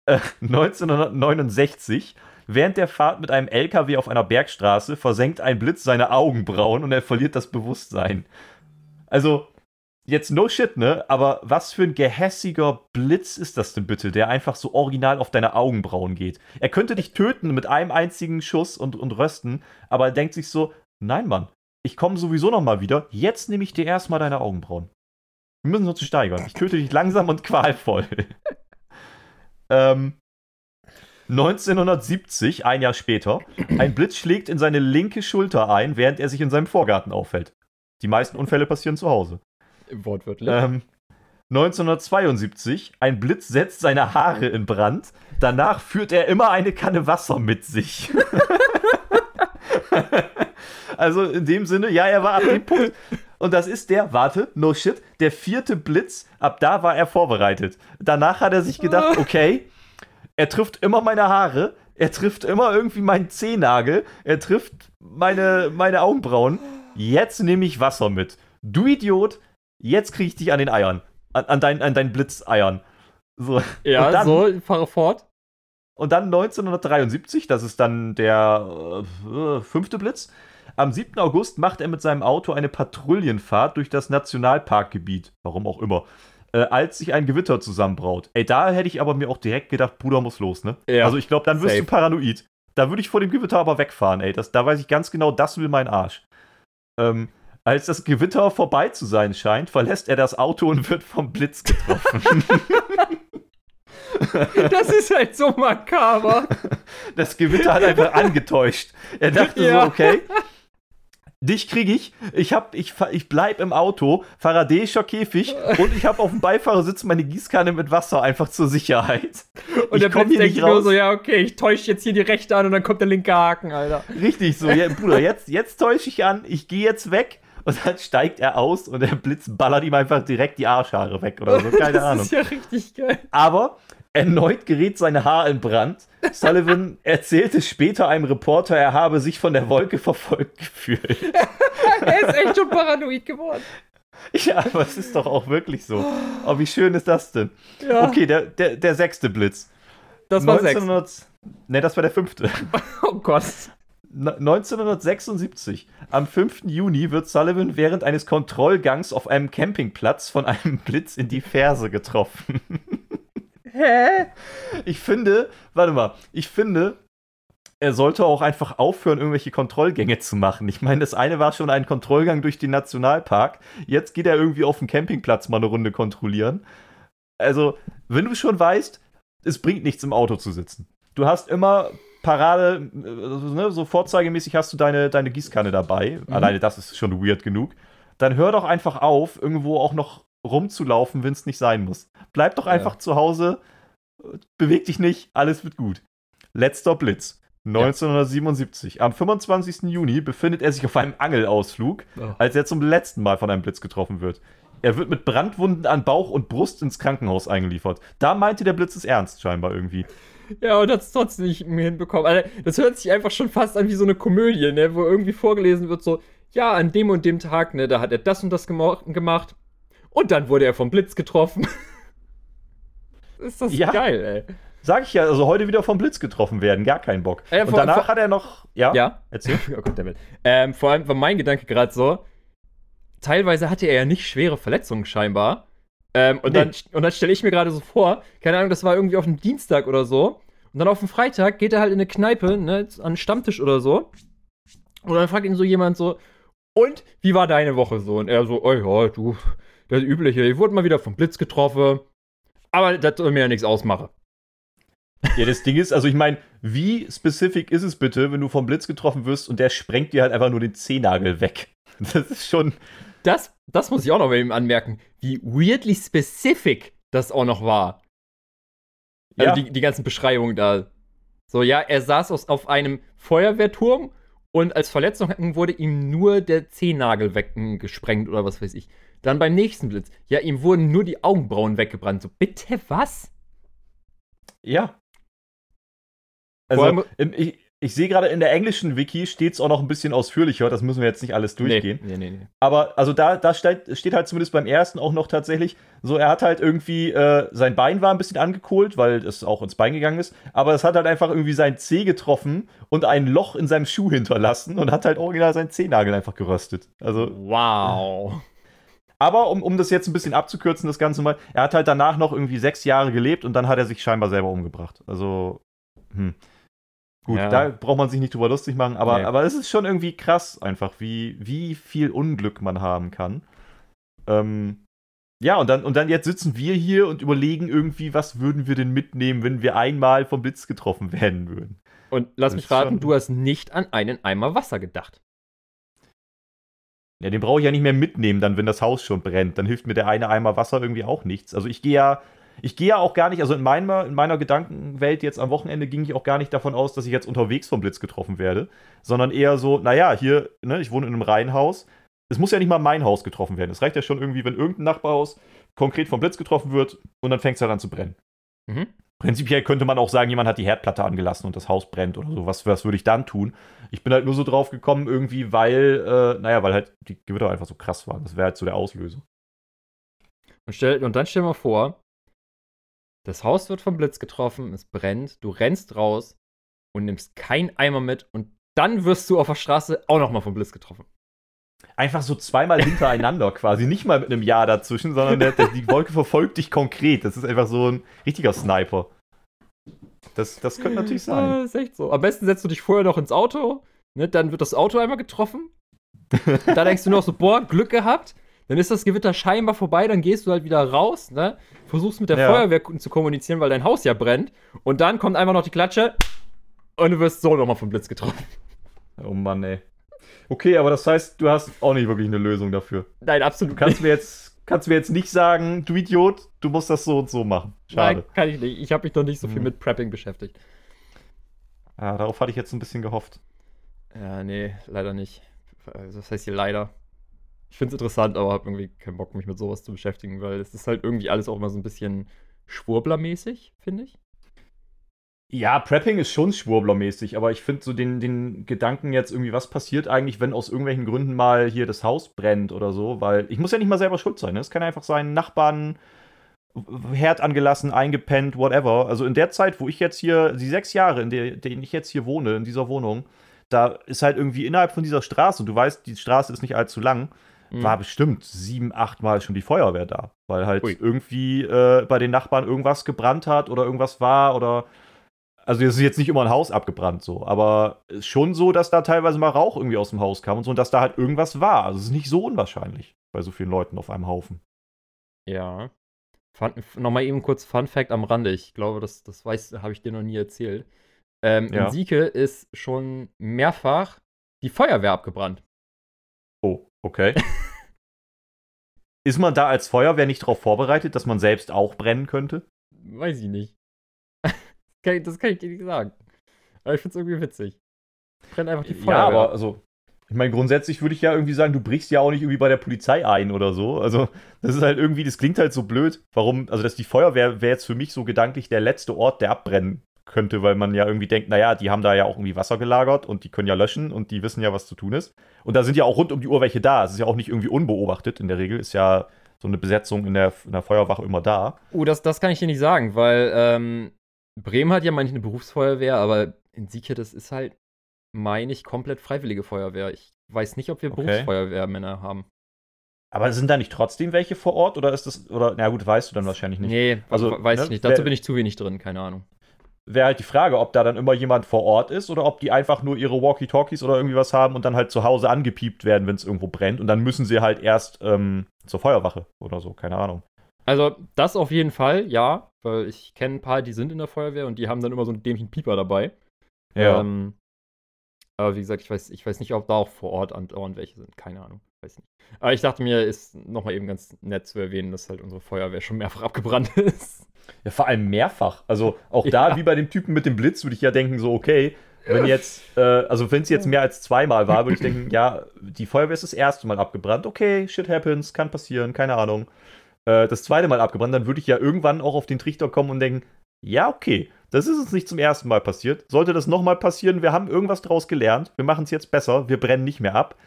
äh, [laughs] 1969, Während der Fahrt mit einem LKW auf einer Bergstraße versenkt ein Blitz seine Augenbrauen und er verliert das Bewusstsein. Also, jetzt no shit, ne? Aber was für ein gehässiger Blitz ist das denn bitte, der einfach so original auf deine Augenbrauen geht? Er könnte dich töten mit einem einzigen Schuss und, und rösten, aber er denkt sich so: Nein, Mann, ich komme sowieso nochmal wieder. Jetzt nehme ich dir erstmal deine Augenbrauen. Wir müssen uns steigern. Ich töte dich langsam und qualvoll. [laughs] ähm, 1970, ein Jahr später, ein Blitz schlägt in seine linke Schulter ein, während er sich in seinem Vorgarten aufhält. Die meisten Unfälle passieren zu Hause. Wortwörtlich. Ähm, 1972, ein Blitz setzt seine Haare in Brand. Danach führt er immer eine Kanne Wasser mit sich. [laughs] also in dem Sinne, ja, er war ab dem Punkt. Und das ist der, warte, no shit, der vierte Blitz. Ab da war er vorbereitet. Danach hat er sich gedacht, [laughs] okay, er trifft immer meine Haare. Er trifft immer irgendwie meinen Zehennagel. Er trifft meine, meine Augenbrauen. Jetzt nehme ich Wasser mit. Du Idiot, jetzt kriege ich dich an den Eiern. An, an, dein, an deinen Blitzeiern. So. Ja, dann, so, fahre fort. Und dann 1973, das ist dann der äh, fünfte Blitz. Am 7. August macht er mit seinem Auto eine Patrouillenfahrt durch das Nationalparkgebiet. Warum auch immer. Äh, als sich ein Gewitter zusammenbraut. Ey, da hätte ich aber mir auch direkt gedacht, Bruder muss los, ne? Ja, also ich glaube, dann wirst safe. du paranoid. Da würde ich vor dem Gewitter aber wegfahren, ey. Das, da weiß ich ganz genau, das will mein Arsch. Ähm, als das Gewitter vorbei zu sein scheint, verlässt er das Auto und wird vom Blitz getroffen. [laughs] Das ist halt so makaber. Das Gewitter hat einfach angetäuscht. Er dachte ja. so, okay, dich kriege ich. Ich, hab, ich, ich bleib im Auto, Faradayischer Käfig und ich habe auf dem Beifahrersitz meine Gießkanne mit Wasser einfach zur Sicherheit. Und ich der Blitz denkt nur so, ja, okay, ich täusche jetzt hier die rechte an und dann kommt der linke Haken, Alter. Richtig so, ja, Bruder, jetzt, jetzt täusche ich an, ich gehe jetzt weg. Und dann steigt er aus und der Blitz ballert ihm einfach direkt die Arschhaare weg oder so. Keine [laughs] das Ahnung. Das ist ja richtig geil. Aber Erneut gerät sein Haar in Brand. Sullivan [laughs] erzählte später einem Reporter, er habe sich von der Wolke verfolgt gefühlt. [laughs] er ist echt schon paranoid geworden. Ja, aber es ist doch auch wirklich so. Oh, wie schön ist das denn? Ja. Okay, der, der, der sechste Blitz. Das war 1900, sechs. Ne, das war der fünfte. Oh Gott. 1976, am 5. Juni, wird Sullivan während eines Kontrollgangs auf einem Campingplatz von einem Blitz in die Ferse getroffen. [laughs] Hä? Ich finde, warte mal, ich finde, er sollte auch einfach aufhören, irgendwelche Kontrollgänge zu machen. Ich meine, das eine war schon ein Kontrollgang durch den Nationalpark. Jetzt geht er irgendwie auf den Campingplatz mal eine Runde kontrollieren. Also, wenn du schon weißt, es bringt nichts im Auto zu sitzen. Du hast immer Parade, äh, ne, so vorzeigemäßig hast du deine, deine Gießkanne dabei. Mhm. Alleine das ist schon weird genug. Dann hör doch einfach auf, irgendwo auch noch rumzulaufen, wenn es nicht sein muss. Bleib doch einfach ja. zu Hause, beweg dich nicht, alles wird gut. Letzter Blitz. 1977. Ja. Am 25. Juni befindet er sich auf einem Angelausflug, oh. als er zum letzten Mal von einem Blitz getroffen wird. Er wird mit Brandwunden an Bauch und Brust ins Krankenhaus eingeliefert. Da meinte der Blitz es ernst, scheinbar irgendwie. Ja, und hat es trotzdem nicht mehr hinbekommen. Also, das hört sich einfach schon fast an wie so eine Komödie, ne? wo irgendwie vorgelesen wird, so, ja, an dem und dem Tag, ne, da hat er das und das gemacht. Und dann wurde er vom Blitz getroffen. [laughs] ist das ja. geil, ey. Sag ich ja, also heute wieder vom Blitz getroffen werden, gar keinen Bock. Äh, und danach hat er noch, ja, ja. erzähl. [laughs] oh Gott, damit. Ähm, vor allem war mein Gedanke gerade so, teilweise hatte er ja nicht schwere Verletzungen scheinbar. Ähm, und, nee. dann, und dann stelle ich mir gerade so vor, keine Ahnung, das war irgendwie auf einem Dienstag oder so. Und dann auf dem Freitag geht er halt in eine Kneipe, ne, an einen Stammtisch oder so. Und dann fragt ihn so jemand so, und wie war deine Woche so? Und er so, oh ja, du, das Übliche. Ich wurde mal wieder vom Blitz getroffen. Aber das soll mir ja nichts ausmachen. Ja, das Ding ist, also ich meine, wie spezifisch ist es bitte, wenn du vom Blitz getroffen wirst und der sprengt dir halt einfach nur den Zehennagel weg? Das ist schon. Das, das muss ich auch noch bei ihm anmerken, wie weirdly specific das auch noch war. Also ja. die, die ganzen Beschreibungen da. So, ja, er saß aus, auf einem Feuerwehrturm und als Verletzung wurde ihm nur der Zehennagel weggesprengt oder was weiß ich. Dann beim nächsten Blitz. Ja, ihm wurden nur die Augenbrauen weggebrannt. So, bitte was? Ja. Also, ich, ich sehe gerade in der englischen Wiki steht es auch noch ein bisschen ausführlicher. Das müssen wir jetzt nicht alles durchgehen. Nee, nee, nee, nee. Aber also da, da steht, steht, halt zumindest beim ersten auch noch tatsächlich so, er hat halt irgendwie, äh, sein Bein war ein bisschen angekohlt, weil es auch ins Bein gegangen ist. Aber es hat halt einfach irgendwie sein Zeh getroffen und ein Loch in seinem Schuh hinterlassen und hat halt original seinen Zehnagel einfach geröstet. Also. Wow. Aber um, um das jetzt ein bisschen abzukürzen, das Ganze mal, er hat halt danach noch irgendwie sechs Jahre gelebt und dann hat er sich scheinbar selber umgebracht. Also, hm. Gut, ja. da braucht man sich nicht drüber lustig machen, aber, nee. aber es ist schon irgendwie krass einfach, wie, wie viel Unglück man haben kann. Ähm, ja, und dann, und dann jetzt sitzen wir hier und überlegen irgendwie, was würden wir denn mitnehmen, wenn wir einmal vom Blitz getroffen [laughs] werden würden. Und lass mich raten, du hast nicht an einen Eimer Wasser gedacht. Ja, den brauche ich ja nicht mehr mitnehmen, dann, wenn das Haus schon brennt. Dann hilft mir der eine Eimer Wasser irgendwie auch nichts. Also ich gehe ja, ich gehe ja auch gar nicht, also in meiner, in meiner Gedankenwelt jetzt am Wochenende ging ich auch gar nicht davon aus, dass ich jetzt unterwegs vom Blitz getroffen werde, sondern eher so, naja, hier, ne, ich wohne in einem Reihenhaus. Es muss ja nicht mal mein Haus getroffen werden. Es reicht ja schon irgendwie, wenn irgendein Nachbarhaus konkret vom Blitz getroffen wird und dann fängt es halt an zu brennen. Mhm. Prinzipiell könnte man auch sagen, jemand hat die Herdplatte angelassen und das Haus brennt oder so. Was, was würde ich dann tun? Ich bin halt nur so drauf gekommen, irgendwie, weil, äh, naja, weil halt die Gewitter einfach so krass waren. Das wäre halt so der Auslöser. Und, stell, und dann stell mal vor, das Haus wird vom Blitz getroffen, es brennt, du rennst raus und nimmst keinen Eimer mit und dann wirst du auf der Straße auch nochmal vom Blitz getroffen. Einfach so zweimal hintereinander [laughs] quasi. Nicht mal mit einem Jahr dazwischen, sondern der, der, die Wolke verfolgt dich konkret. Das ist einfach so ein richtiger Sniper. Das, das könnte natürlich sein. Ja, ist echt so. Am besten setzt du dich vorher noch ins Auto, ne, dann wird das Auto einmal getroffen. [laughs] da denkst du noch so, boah, Glück gehabt. Dann ist das Gewitter scheinbar vorbei, dann gehst du halt wieder raus, ne? Versuchst mit der ja. Feuerwehr zu kommunizieren, weil dein Haus ja brennt. Und dann kommt einfach noch die Klatsche und du wirst so nochmal vom Blitz getroffen. Oh Mann, ey. Okay, aber das heißt, du hast auch nicht wirklich eine Lösung dafür. Nein, absolut. Du kannst mir jetzt, kannst mir jetzt nicht sagen, du Idiot, du musst das so und so machen. Schade. Nein, kann ich nicht. Ich habe mich noch nicht so viel hm. mit Prepping beschäftigt. Ja, darauf hatte ich jetzt ein bisschen gehofft. Ja, nee, leider nicht. Also, das heißt hier leider. Ich finde es interessant, aber habe irgendwie keinen Bock, mich mit sowas zu beschäftigen, weil es ist halt irgendwie alles auch immer so ein bisschen Schwurblermäßig, finde ich. Ja, Prepping ist schon schwurblermäßig, aber ich finde so den, den Gedanken jetzt irgendwie, was passiert eigentlich, wenn aus irgendwelchen Gründen mal hier das Haus brennt oder so, weil ich muss ja nicht mal selber schuld sein. Ne? Es kann einfach sein, Nachbarn, Herd angelassen, eingepennt, whatever. Also in der Zeit, wo ich jetzt hier, die sechs Jahre, in der, denen ich jetzt hier wohne, in dieser Wohnung, da ist halt irgendwie innerhalb von dieser Straße, und du weißt, die Straße ist nicht allzu lang, mhm. war bestimmt sieben, acht Mal schon die Feuerwehr da. Weil halt Ui. irgendwie äh, bei den Nachbarn irgendwas gebrannt hat oder irgendwas war oder also es ist jetzt nicht immer ein Haus abgebrannt so, aber es ist schon so, dass da teilweise mal Rauch irgendwie aus dem Haus kam und so und dass da halt irgendwas war. Also es ist nicht so unwahrscheinlich bei so vielen Leuten auf einem Haufen. Ja. Nochmal eben kurz Fun Fact am Rande. Ich glaube, das, das habe ich dir noch nie erzählt. Ähm, ja. In Sieke ist schon mehrfach die Feuerwehr abgebrannt. Oh, okay. [laughs] ist man da als Feuerwehr nicht darauf vorbereitet, dass man selbst auch brennen könnte? Weiß ich nicht [laughs] das kann ich dir nicht sagen. Aber ich finde es irgendwie witzig. Brennt einfach die Feuerwehr. Ja, aber also, ich meine, grundsätzlich würde ich ja irgendwie sagen, du brichst ja auch nicht irgendwie bei der Polizei ein oder so. Also, das ist halt irgendwie, das klingt halt so blöd. Warum, also, dass die Feuerwehr wäre jetzt für mich so gedanklich der letzte Ort, der abbrennen könnte, weil man ja irgendwie denkt, naja, die haben da ja auch irgendwie Wasser gelagert und die können ja löschen und die wissen ja, was zu tun ist. Und da sind ja auch rund um die Uhr welche da. Es ist ja auch nicht irgendwie unbeobachtet. In der Regel ist ja so eine Besetzung in der, in der Feuerwache immer da. Oh, das, das kann ich dir nicht sagen, weil ähm, Bremen hat ja manchmal eine Berufsfeuerwehr, aber in Sieke, das ist halt, meine ich, komplett freiwillige Feuerwehr. Ich weiß nicht, ob wir okay. Berufsfeuerwehrmänner haben. Aber sind da nicht trotzdem welche vor Ort oder ist das, oder, na gut, weißt du dann wahrscheinlich nicht. Nee, also, weiß ne, ich nicht. Dazu bin ich zu wenig drin, keine Ahnung. Wäre halt die Frage, ob da dann immer jemand vor Ort ist oder ob die einfach nur ihre Walkie-Talkies oder irgendwie was haben und dann halt zu Hause angepiept werden, wenn es irgendwo brennt und dann müssen sie halt erst ähm, zur Feuerwache oder so, keine Ahnung. Also, das auf jeden Fall, ja. Weil ich kenne ein paar, die sind in der Feuerwehr und die haben dann immer so einen dämlichen Pieper dabei. Ja. Ähm, aber wie gesagt, ich weiß, ich weiß nicht, ob da auch vor Ort andauernd welche sind. Keine Ahnung. Weiß nicht. Aber ich dachte mir, ist nochmal eben ganz nett zu erwähnen, dass halt unsere Feuerwehr schon mehrfach abgebrannt [laughs] ist. Ja, vor allem mehrfach. Also auch [laughs] ja. da, wie bei dem Typen mit dem Blitz, würde ich ja denken, so, okay, wenn jetzt, äh, also wenn es jetzt mehr als zweimal war, würde ich [laughs] denken, ja, die Feuerwehr ist das erste Mal abgebrannt. Okay, shit happens, kann passieren, keine Ahnung äh, das zweite Mal abgebrannt, dann würde ich ja irgendwann auch auf den Trichter kommen und denken, ja, okay, das ist uns nicht zum ersten Mal passiert. Sollte das nochmal passieren, wir haben irgendwas draus gelernt, wir machen es jetzt besser, wir brennen nicht mehr ab.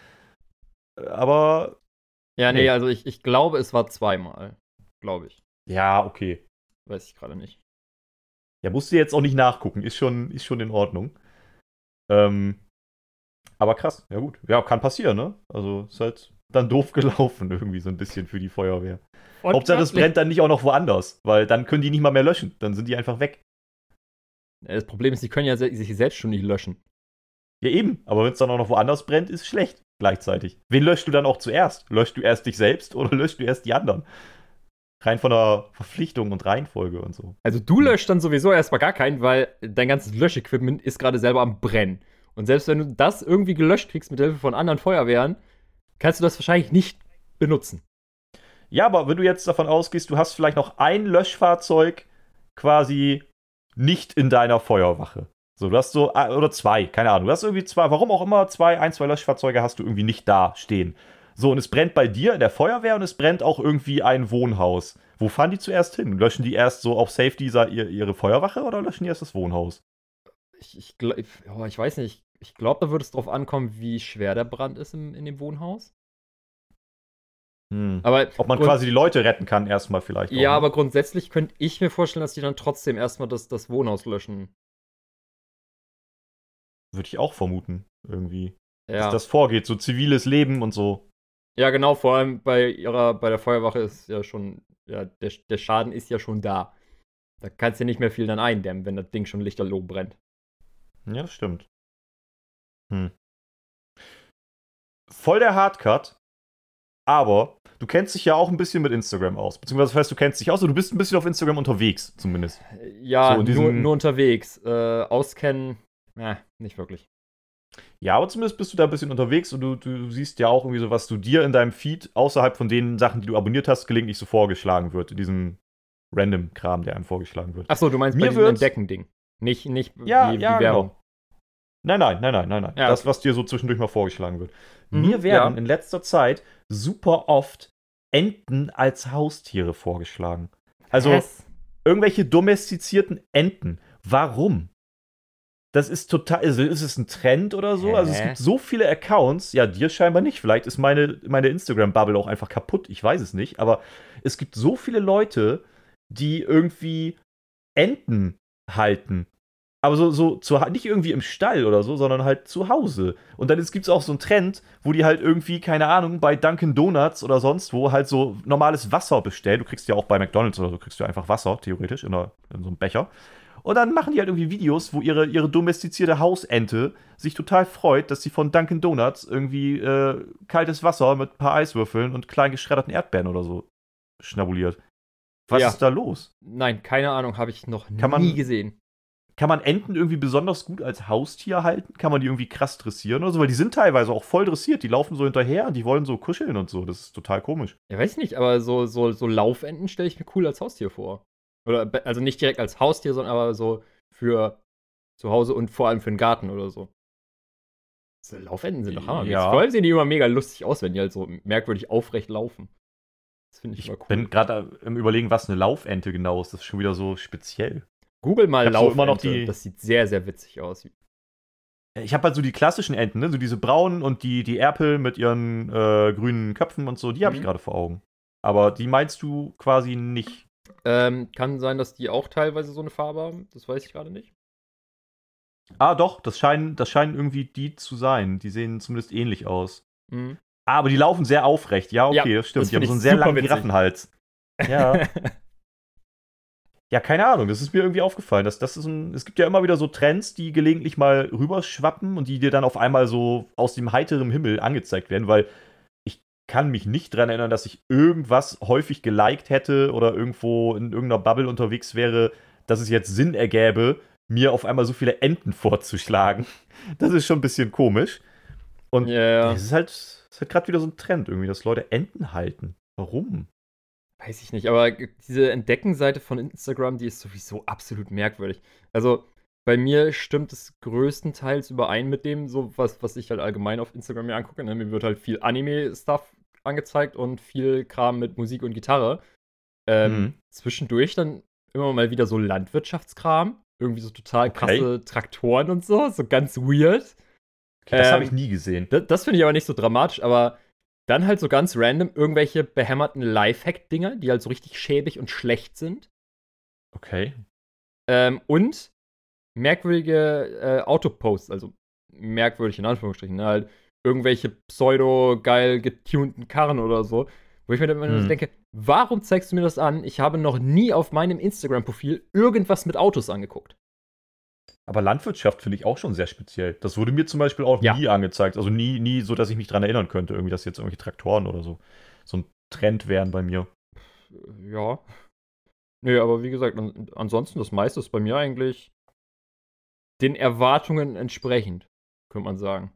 Äh, aber. Ja, nee, nee also ich, ich glaube, es war zweimal. Glaube ich. Ja, okay. Weiß ich gerade nicht. Ja, musst du jetzt auch nicht nachgucken, ist schon, ist schon in Ordnung. Ähm, aber krass, ja gut. Ja, kann passieren, ne? Also ist halt dann doof [laughs] gelaufen, irgendwie so ein bisschen für die Feuerwehr. Und Hauptsache, es brennt dann nicht auch noch woanders, weil dann können die nicht mal mehr löschen. Dann sind die einfach weg. Das Problem ist, die können ja sich selbst schon nicht löschen. Ja, eben. Aber wenn es dann auch noch woanders brennt, ist schlecht gleichzeitig. Wen löscht du dann auch zuerst? Löscht du erst dich selbst oder [laughs] löscht du erst die anderen? Rein von der Verpflichtung und Reihenfolge und so. Also du löscht dann sowieso erstmal gar keinen, weil dein ganzes Löschequipment ist gerade selber am Brennen. Und selbst wenn du das irgendwie gelöscht kriegst mit Hilfe von anderen Feuerwehren, kannst du das wahrscheinlich nicht benutzen. Ja, aber wenn du jetzt davon ausgehst, du hast vielleicht noch ein Löschfahrzeug quasi nicht in deiner Feuerwache. So, du hast so, ah, oder zwei, keine Ahnung. Du hast irgendwie zwei, warum auch immer, zwei, ein, zwei Löschfahrzeuge hast du irgendwie nicht da stehen. So, und es brennt bei dir in der Feuerwehr und es brennt auch irgendwie ein Wohnhaus. Wo fahren die zuerst hin? Löschen die erst so auf Safety ihre Feuerwache oder löschen die erst das Wohnhaus? Ich, ich, oh, ich weiß nicht. Ich glaube, da würde es drauf ankommen, wie schwer der Brand ist im, in dem Wohnhaus. Hm. Aber Ob man quasi die Leute retten kann, erstmal vielleicht. Ja, auch, ne? aber grundsätzlich könnte ich mir vorstellen, dass die dann trotzdem erstmal das, das Wohnhaus löschen. Würde ich auch vermuten, irgendwie. Ja. Dass das vorgeht, so ziviles Leben und so. Ja, genau, vor allem bei ihrer, bei der Feuerwache ist ja schon, ja, der, der Schaden ist ja schon da. Da kannst du ja nicht mehr viel dann eindämmen, wenn das Ding schon lichterloh brennt. Ja, das stimmt. Hm. Voll der Hardcut, aber du kennst dich ja auch ein bisschen mit Instagram aus. Beziehungsweise, das heißt, du kennst dich aus, oder du bist ein bisschen auf Instagram unterwegs, zumindest. Ja, so nur, nur, unterwegs. Äh, auskennen, äh, nicht wirklich. Ja, aber zumindest bist du da ein bisschen unterwegs und du, du siehst ja auch irgendwie so, was du dir in deinem Feed außerhalb von den Sachen, die du abonniert hast, gelegentlich so vorgeschlagen wird. In diesem Random-Kram, der einem vorgeschlagen wird. Achso, du meinst Mir bei diesem Entdecken-Ding. Nicht, nicht ja, die, ja, die Werbung. Genau. Nein, nein, nein, nein, nein, nein. Ja, das, was dir so zwischendurch mal vorgeschlagen wird. Mhm, Mir werden ja. in letzter Zeit super oft Enten als Haustiere vorgeschlagen. Also Was? irgendwelche domestizierten Enten. Warum? Das ist total. Also ist es ein Trend oder so? Hä? Also es gibt so viele Accounts. Ja, dir scheinbar nicht. Vielleicht ist meine, meine Instagram-Bubble auch einfach kaputt. Ich weiß es nicht. Aber es gibt so viele Leute, die irgendwie Enten halten. Aber so, so zu, nicht irgendwie im Stall oder so, sondern halt zu Hause. Und dann gibt es auch so einen Trend, wo die halt irgendwie, keine Ahnung, bei Dunkin' Donuts oder sonst wo halt so normales Wasser bestellen. Du kriegst ja auch bei McDonalds oder so, kriegst du einfach Wasser, theoretisch, in, einer, in so einem Becher. Und dann machen die halt irgendwie Videos, wo ihre, ihre domestizierte Hausente sich total freut, dass sie von Dunkin' Donuts irgendwie äh, kaltes Wasser mit ein paar Eiswürfeln und klein geschredderten Erdbeeren oder so schnabuliert. Was ja. ist da los? Nein, keine Ahnung, habe ich noch Kann nie gesehen. Kann man Enten irgendwie besonders gut als Haustier halten? Kann man die irgendwie krass dressieren oder so? Weil die sind teilweise auch voll dressiert. Die laufen so hinterher und die wollen so kuscheln und so. Das ist total komisch. Ja, weiß ich nicht, aber so, so, so Laufenten stelle ich mir cool als Haustier vor. Oder also nicht direkt als Haustier, sondern aber so für zu Hause und vor allem für den Garten oder so. So Laufenten sind doch hammer. Ja. Vor allem sehen die immer mega lustig aus, wenn die halt so merkwürdig aufrecht laufen. Das finde ich, ich immer cool. Ich bin gerade im Überlegen, was eine Laufente genau ist. Das ist schon wieder so speziell. Google mal Laufente. Immer noch die das sieht sehr, sehr witzig aus. Ich habe halt so die klassischen Enten, ne? so diese braunen und die, die Erpel mit ihren äh, grünen Köpfen und so, die habe mhm. ich gerade vor Augen. Aber die meinst du quasi nicht. Ähm, kann sein, dass die auch teilweise so eine Farbe haben. Das weiß ich gerade nicht. Ah, doch, das scheinen, das scheinen irgendwie die zu sein. Die sehen zumindest ähnlich aus. Mhm. Ah, aber die laufen sehr aufrecht. Ja, okay, ja, das stimmt. Das die haben so einen sehr langen Giraffenhals. Ja. [laughs] Ja, keine Ahnung, das ist mir irgendwie aufgefallen. Dass, das ist ein, es gibt ja immer wieder so Trends, die gelegentlich mal rüberschwappen und die dir dann auf einmal so aus dem heiteren Himmel angezeigt werden, weil kann mich nicht daran erinnern, dass ich irgendwas häufig geliked hätte oder irgendwo in irgendeiner Bubble unterwegs wäre, dass es jetzt Sinn ergäbe, mir auf einmal so viele Enten [laughs] vorzuschlagen. Das ist schon ein bisschen komisch. Und yeah. es ist halt, es ist halt gerade wieder so ein Trend irgendwie, dass Leute Enten halten. Warum? Weiß ich nicht, aber diese Entdeckenseite von Instagram, die ist sowieso absolut merkwürdig. Also bei mir stimmt es größtenteils überein mit dem, so was, was ich halt allgemein auf Instagram mir angucke. Ne? Mir wird halt viel Anime-Stuff angezeigt und viel Kram mit Musik und Gitarre. Ähm, mhm. Zwischendurch dann immer mal wieder so Landwirtschaftskram. Irgendwie so total krasse okay. Traktoren und so. So ganz weird. Okay, das ähm, habe ich nie gesehen. Das, das finde ich aber nicht so dramatisch, aber dann halt so ganz random irgendwelche behämmerten Lifehack-Dinger, die halt so richtig schäbig und schlecht sind. Okay. Ähm, und merkwürdige äh, Autoposts, also merkwürdig in Anführungsstrichen, ne? halt irgendwelche pseudo-geil getunten Karren oder so, wo ich mir dann immer hm. denke, warum zeigst du mir das an? Ich habe noch nie auf meinem Instagram-Profil irgendwas mit Autos angeguckt. Aber Landwirtschaft finde ich auch schon sehr speziell. Das wurde mir zum Beispiel auch ja. nie angezeigt. Also nie, nie so, dass ich mich daran erinnern könnte, irgendwie, dass jetzt irgendwelche Traktoren oder so so ein Trend wären bei mir. Ja. Nee, aber wie gesagt, ansonsten das meiste ist bei mir eigentlich den Erwartungen entsprechend, könnte man sagen.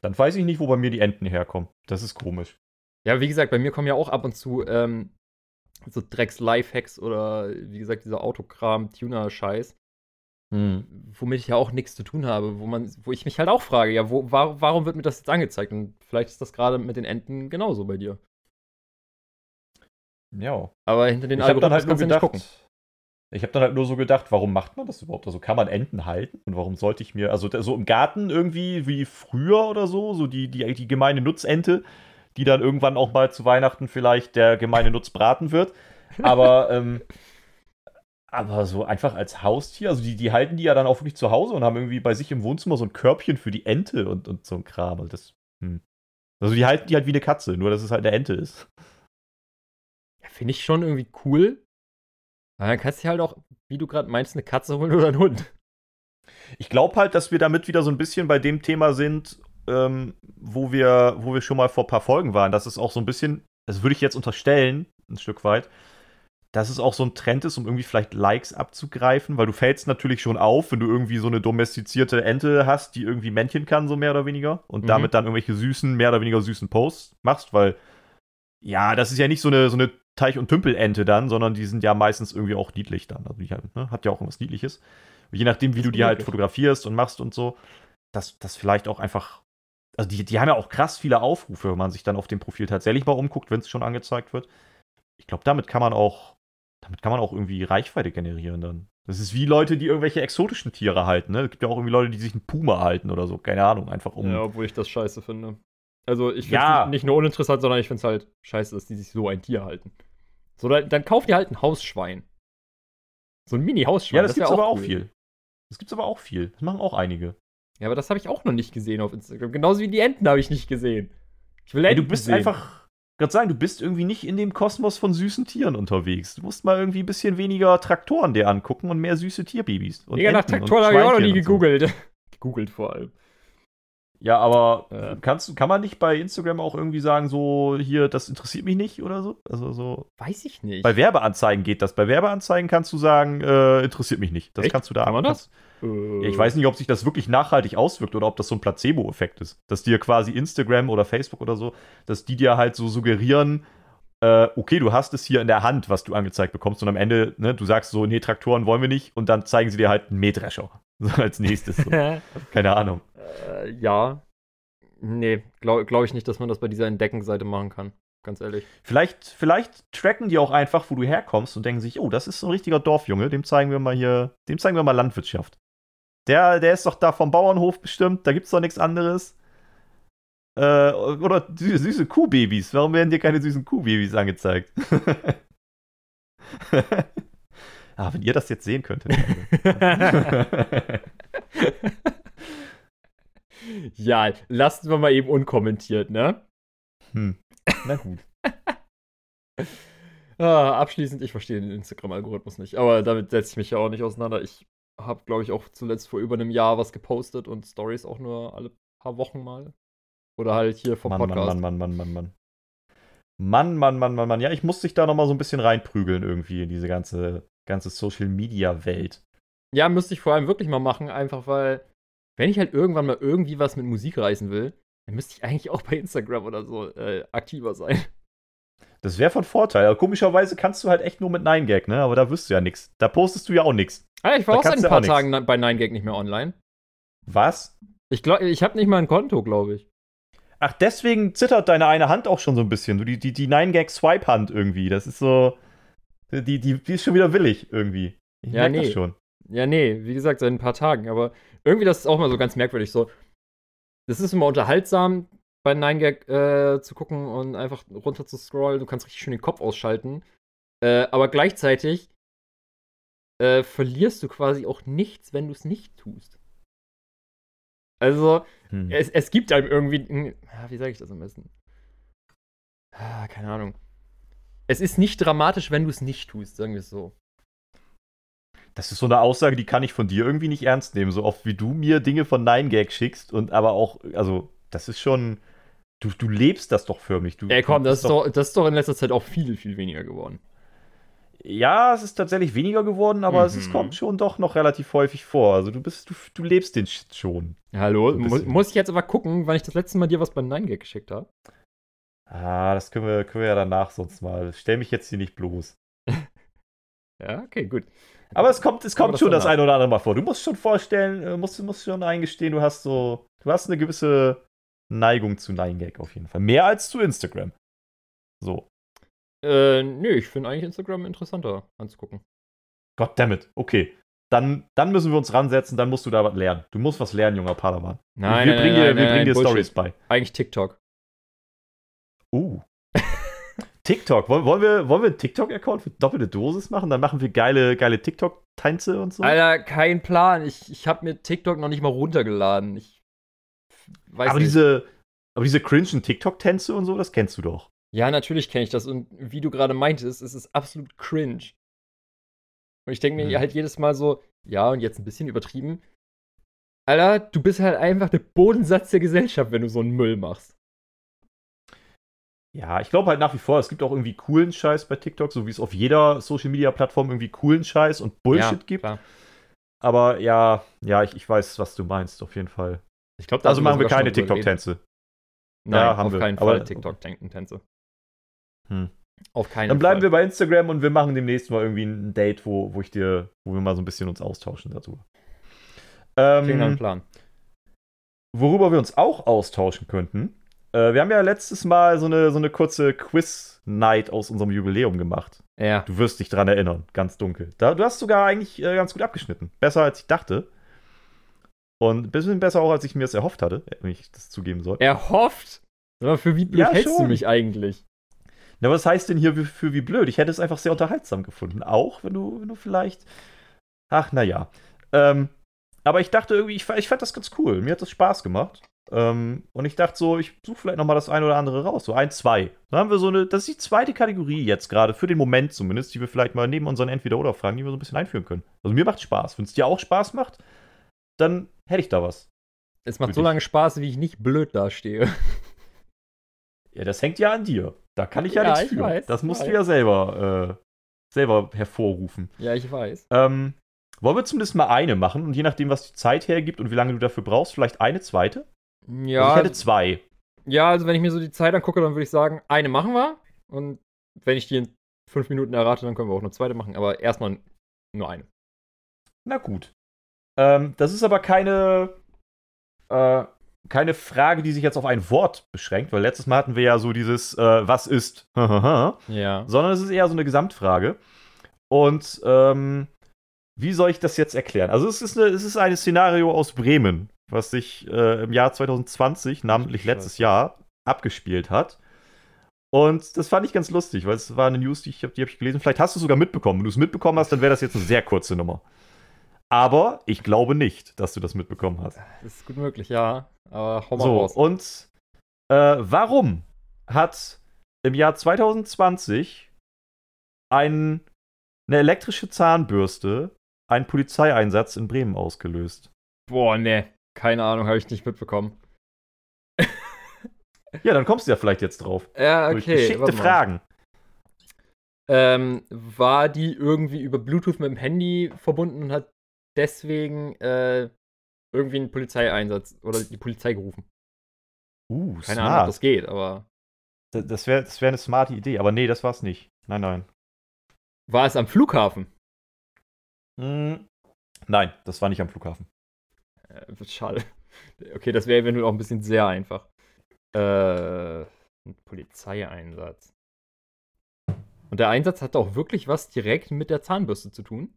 Dann weiß ich nicht, wo bei mir die Enten herkommen. Das ist komisch. Ja, wie gesagt, bei mir kommen ja auch ab und zu ähm, so Drecks-Lifehacks oder wie gesagt, dieser Autokram-Tuner-Scheiß. Mhm. Womit ich ja auch nichts zu tun habe, wo man, wo ich mich halt auch frage, ja, wo, war, warum wird mir das jetzt angezeigt? Und vielleicht ist das gerade mit den Enten genauso bei dir. Ja. Aber hinter den ich Algorithmen halt kannst du nicht gucken. Ich habe dann halt nur so gedacht, warum macht man das überhaupt? Also kann man Enten halten? Und warum sollte ich mir, also so im Garten irgendwie wie früher oder so, so die, die, die gemeine Nutzente, die dann irgendwann auch mal zu Weihnachten vielleicht der gemeine Nutz braten wird. Aber, [laughs] ähm, aber so einfach als Haustier, also die, die halten die ja dann auch wirklich zu Hause und haben irgendwie bei sich im Wohnzimmer so ein Körbchen für die Ente und, und so ein Kram. Und das, hm. Also die halten die halt wie eine Katze, nur dass es halt eine Ente ist. Ja, finde ich schon irgendwie cool. Aber dann kannst du halt auch, wie du gerade meinst, eine Katze holen oder einen Hund. Ich glaube halt, dass wir damit wieder so ein bisschen bei dem Thema sind, ähm, wo, wir, wo wir schon mal vor ein paar Folgen waren. Das ist auch so ein bisschen, das würde ich jetzt unterstellen, ein Stück weit, dass es auch so ein Trend ist, um irgendwie vielleicht Likes abzugreifen, weil du fällst natürlich schon auf, wenn du irgendwie so eine domestizierte Ente hast, die irgendwie Männchen kann, so mehr oder weniger, und mhm. damit dann irgendwelche süßen, mehr oder weniger süßen Posts machst, weil ja, das ist ja nicht so eine, so eine Teich- und Tümpelente dann, sondern die sind ja meistens irgendwie auch niedlich dann. Also die ne, hat ja auch irgendwas Niedliches. Je nachdem, wie du die halt fotografierst und machst und so, dass das vielleicht auch einfach. Also die, die haben ja auch krass viele Aufrufe, wenn man sich dann auf dem Profil tatsächlich mal umguckt, wenn es schon angezeigt wird. Ich glaube, damit kann man auch, damit kann man auch irgendwie Reichweite generieren dann. Das ist wie Leute, die irgendwelche exotischen Tiere halten. Ne? Es gibt ja auch irgendwie Leute, die sich einen Puma halten oder so. Keine Ahnung, einfach um. Ja, obwohl ich das scheiße finde. Also ich finde es ja. nicht, nur uninteressant, sondern ich finde es halt scheiße, dass die sich so ein Tier halten. So, dann, dann kauft ihr halt ein Hausschwein. So ein Mini-Hausschwein. Ja, das, das gibt's aber cool. auch viel. Das gibt's aber auch viel. Das machen auch einige. Ja, aber das habe ich auch noch nicht gesehen auf Instagram. Genauso wie die Enten habe ich nicht gesehen. Ich will Enten Ey, du bist sehen. einfach, gerade sagen, du bist irgendwie nicht in dem Kosmos von süßen Tieren unterwegs. Du musst mal irgendwie ein bisschen weniger Traktoren dir angucken und mehr süße Tierbabys. Und ja, nach Traktoren habe ich auch noch nie gegoogelt. So. [laughs] gegoogelt vor allem. Ja, aber äh. kannst, kann man nicht bei Instagram auch irgendwie sagen, so, hier, das interessiert mich nicht oder so? Also so. Weiß ich nicht. Bei Werbeanzeigen geht das. Bei Werbeanzeigen kannst du sagen, äh, interessiert mich nicht. Das Echt? kannst du da. Kann man das? Äh. Ich weiß nicht, ob sich das wirklich nachhaltig auswirkt oder ob das so ein Placebo-Effekt ist. Dass dir quasi Instagram oder Facebook oder so, dass die dir halt so suggerieren, äh, okay, du hast es hier in der Hand, was du angezeigt bekommst, und am Ende, ne, du sagst so, nee, Traktoren wollen wir nicht, und dann zeigen sie dir halt einen Mähdrescher. [laughs] So als nächstes. So. Keine Ahnung. Äh, ja. Nee, glaube glaub ich nicht, dass man das bei dieser Entdeckenseite machen kann. Ganz ehrlich. Vielleicht, vielleicht tracken die auch einfach, wo du herkommst und denken sich, oh, das ist so ein richtiger Dorfjunge, dem zeigen wir mal hier, dem zeigen wir mal Landwirtschaft. Der, der ist doch da vom Bauernhof bestimmt, da gibt's doch nichts anderes. Äh, oder süße, süße Kuhbabys. Warum werden dir keine süßen Kuhbabys angezeigt? [laughs] ah, wenn ihr das jetzt sehen könntet. [laughs] ja, lassen wir mal eben unkommentiert, ne? Hm. Na gut. [laughs] ah, abschließend, ich verstehe den Instagram-Algorithmus nicht, aber damit setze ich mich ja auch nicht auseinander. Ich habe, glaube ich, auch zuletzt vor über einem Jahr was gepostet und Stories auch nur alle paar Wochen mal. Oder halt hier vom Mann, Podcast. Mann, Mann, Mann, Mann, Mann, Mann. Mann, Mann, Mann, Mann, Mann. Ja, ich muss dich da noch mal so ein bisschen reinprügeln irgendwie in diese ganze, ganze Social-Media-Welt. Ja, müsste ich vor allem wirklich mal machen, einfach weil wenn ich halt irgendwann mal irgendwie was mit Musik reißen will, dann müsste ich eigentlich auch bei Instagram oder so äh, aktiver sein. Das wäre von Vorteil. Aber komischerweise kannst du halt echt nur mit 9gag, ne? Aber da wirst du ja nichts. Da postest du ja auch nichts. Ah, ich war auch seit ein paar Tagen nix. bei 9gag nicht mehr online. Was? Ich glaube, ich habe nicht mal ein Konto, glaube ich. Ach, deswegen zittert deine eine Hand auch schon so ein bisschen. Du, die, die, die 9gag-Swipe-Hand irgendwie. Das ist so. Die, die, die ist schon wieder willig irgendwie. Ich ja, nee. das schon. Ja, nee, wie gesagt, seit ein paar Tagen. Aber irgendwie, das ist auch mal so ganz merkwürdig. So, das ist immer unterhaltsam, bei 9gag äh, zu gucken und einfach runter zu scrollen. Du kannst richtig schön den Kopf ausschalten. Äh, aber gleichzeitig äh, verlierst du quasi auch nichts, wenn du es nicht tust. Also, hm. es, es gibt einem irgendwie. Wie sage ich das am besten? Ah, keine Ahnung. Es ist nicht dramatisch, wenn du es nicht tust, sagen wir es so. Das ist so eine Aussage, die kann ich von dir irgendwie nicht ernst nehmen. So oft wie du mir Dinge von 9gag schickst und aber auch, also, das ist schon. Du, du lebst das doch für mich. Du, Ey, komm, das ist, doch, das ist doch in letzter Zeit auch viel, viel weniger geworden. Ja, es ist tatsächlich weniger geworden, aber mhm. es ist, mhm. kommt schon doch noch relativ häufig vor. Also du bist, du, du lebst den Shit schon. Hallo, Mu muss ich jetzt aber gucken, wann ich das letzte Mal dir was bei 9gag geschickt habe? Ah, das können wir, können wir ja danach sonst mal. Stell mich jetzt hier nicht bloß. [laughs] ja, okay, gut. Aber es kommt, es kommt das schon das ein oder andere Mal vor. Du musst schon vorstellen, äh, musst, musst schon eingestehen, du hast so, du hast eine gewisse Neigung zu 9gag auf jeden Fall. Mehr als zu Instagram. So. Äh, nö, ich finde eigentlich Instagram interessanter anzugucken. Goddammit, okay. Dann, dann müssen wir uns ransetzen, dann musst du da was lernen. Du musst was lernen, junger Padawan. Nein, wir nein, bringen nein, dir, nein, wir bringen dir. Stories bei. Eigentlich TikTok. Uh. TikTok. Wollen, wir, wollen wir einen TikTok-Account für doppelte Dosis machen? Dann machen wir geile, geile TikTok-Tänze und so. Alter, kein Plan. Ich, ich habe mir TikTok noch nicht mal runtergeladen. Ich weiß aber nicht. diese, aber diese cringen TikTok-Tänze und so, das kennst du doch. Ja, natürlich kenne ich das. Und wie du gerade meintest, es ist absolut cringe. Und ich denke mir Hm. halt jedes Mal so, ja, und jetzt ein bisschen übertrieben. Alter, du bist halt einfach der Bodensatz der Gesellschaft, wenn du so einen Müll machst. Ja, ich glaube halt nach wie vor, es gibt auch irgendwie coolen Scheiß bei TikTok, so wie es auf jeder Social-Media-Plattform irgendwie coolen Scheiß und Bullshit ja, gibt. Klar. Aber ja, ja, ich, ich weiß, was du meinst, auf jeden Fall. Ich glaube, Also machen wir keine TikTok-Tänze. Nein, Ja, haben auf wir. keinen Aber- Fall TikTok-Tänze. Hm. Auf keinen Dann bleiben Fall. wir bei Instagram und wir machen demnächst mal irgendwie ein Date, wo, wo ich dir, wo wir mal so ein bisschen uns austauschen dazu. Klingt nach einem Ähm, Plan. worüber wir uns auch austauschen könnten, äh, wir haben ja letztes Mal so eine, so eine kurze Quiz-Night aus unserem Jubiläum gemacht. Ja. Du wirst dich dran erinnern, ganz dunkel. Da, du hast sogar eigentlich äh, ganz gut abgeschnitten. Besser als ich dachte. Und ein bisschen besser auch, als ich mir es erhofft hatte, wenn ich das zugeben soll. Erhofft? Aber für wie blöd Ja, hältst du schon. mich eigentlich? Na, was heißt denn hier für, wie blöd? Ich hätte es einfach sehr unterhaltsam gefunden. Auch, wenn du, wenn du vielleicht. Ach, naja. Ähm, aber ich dachte irgendwie, ich, ich fand das ganz cool. Mir hat das Spaß gemacht. Ähm, und ich dachte so, ich suche vielleicht nochmal das eine oder andere raus. So ein, zwei. Dann haben wir so eine, das ist die zweite Kategorie jetzt gerade, für den Moment zumindest, die wir vielleicht mal neben unseren Entweder-Oder-Fragen, die wir so ein bisschen einführen können. Also mir macht Spaß. Wenn es dir auch Spaß macht, dann hätte ich da was. Es macht Für so dich. lange Spaß, wie ich nicht blöd dastehe. [laughs] Ja, das hängt ja an dir. Da kann ich ja, Ja, nichts ich für. weiß, das musst du weiß. ja selber, äh, selber hervorrufen. Ja, ich weiß. Ähm, wollen wir zumindest mal eine machen und je nachdem, was die Zeit hergibt und wie lange du dafür brauchst, vielleicht eine zweite? Ja, Also ich hätte zwei. ja, also wenn ich mir so die Zeit angucke, dann würde ich sagen, eine machen wir. Und wenn ich die in fünf Minuten errate, dann können wir auch eine zweite machen. Aber erstmal nur eine. Na gut. Ähm, das ist aber keine, äh, keine Frage, die sich jetzt auf ein Wort beschränkt, weil letztes Mal hatten wir ja so dieses äh, Was ist? [laughs] Ja. sondern es ist eher so eine Gesamtfrage. Und ähm, wie soll ich das jetzt erklären? Also es ist, eine, es ist ein Szenario aus Bremen, was sich äh, im Jahr 2020, namentlich letztes Jahr, abgespielt hat. Und das fand ich ganz lustig, weil es war eine News, die ich hab, die habe ich gelesen. Vielleicht hast du es sogar mitbekommen. Wenn du es mitbekommen hast, dann wäre das jetzt eine sehr kurze Nummer. Aber ich glaube nicht, dass du das mitbekommen hast. Das ist gut möglich, ja. Aber hau mal So, raus. und äh, warum hat im Jahr 2020 ein, eine elektrische Zahnbürste einen Polizeieinsatz in Bremen ausgelöst? Boah, ne. Keine Ahnung, habe ich nicht mitbekommen. [laughs] Ja, dann kommst du ja vielleicht jetzt drauf. Ja, Durch okay. geschickte warte mal. Fragen. Ähm, war die irgendwie über Bluetooth mit dem Handy verbunden und hat deswegen äh, irgendwie einen Polizeieinsatz oder die Polizei gerufen? Uh, Keine Ahnung, ob smart. das geht, aber Das, das wäre das wär eine smarte Idee, aber nee, das war's nicht. Nein, nein. war es am Flughafen? Hm, nein, das war nicht am Flughafen. Äh, schade. [laughs] Okay, das wäre eventuell auch ein bisschen sehr einfach. Äh, ein Polizeieinsatz. Und der Einsatz hatte auch wirklich was direkt mit der Zahnbürste zu tun?